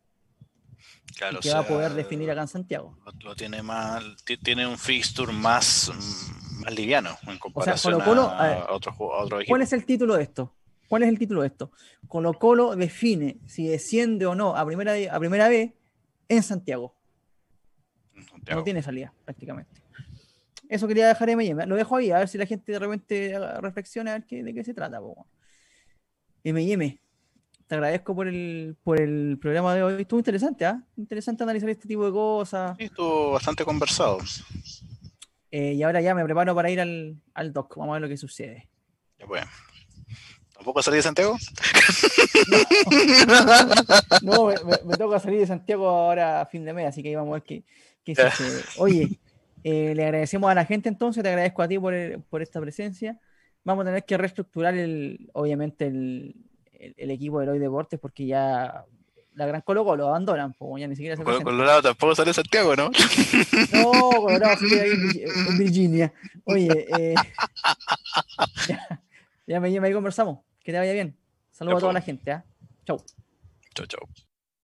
Claro, que va a poder definir acá en Santiago. Lo, tiene más, tiene un fixture más, más liviano en comparación o sea, Colo -Colo, a, otro, a otro equipo. ¿Cuál es el título de esto? ¿Cuál es el título de esto? Colo Colo define si desciende o no a primera, a primera vez en Santiago. No tiene salida, prácticamente. Eso quería dejar M&M. Lo dejo ahí, a ver si la gente de repente reflexiona a ver de qué se trata. M&M, te agradezco por el, por el programa de hoy. Estuvo interesante, ¿ah? Interesante analizar este tipo de cosas. Sí, estuvo bastante conversado. Eh, y ahora ya me preparo para ir al, al doc. Vamos a ver lo que sucede. Ya pues. ¿Tampoco salir de Santiago? No, me, toca salir de Santiago ahora a fin de mes, así que vamos a ver qué, [LAUGHS] Oye, eh, le agradecemos a la gente entonces, te agradezco a ti por, por, esta presencia. Vamos a tener que reestructurar el, obviamente el, el, equipo de Hoy Deportes porque ya la gran Colo Colo abandonan, como ya ni siquiera se Colorado tampoco sale Santiago, ¿no? No, Colorado [LAUGHS] sigue ahí en Virginia. Oye, eh, [LAUGHS] ya, me, me conversamos. Que te vaya bien. Saludos a toda la gente. ¿eh? Chau. Chau, chau.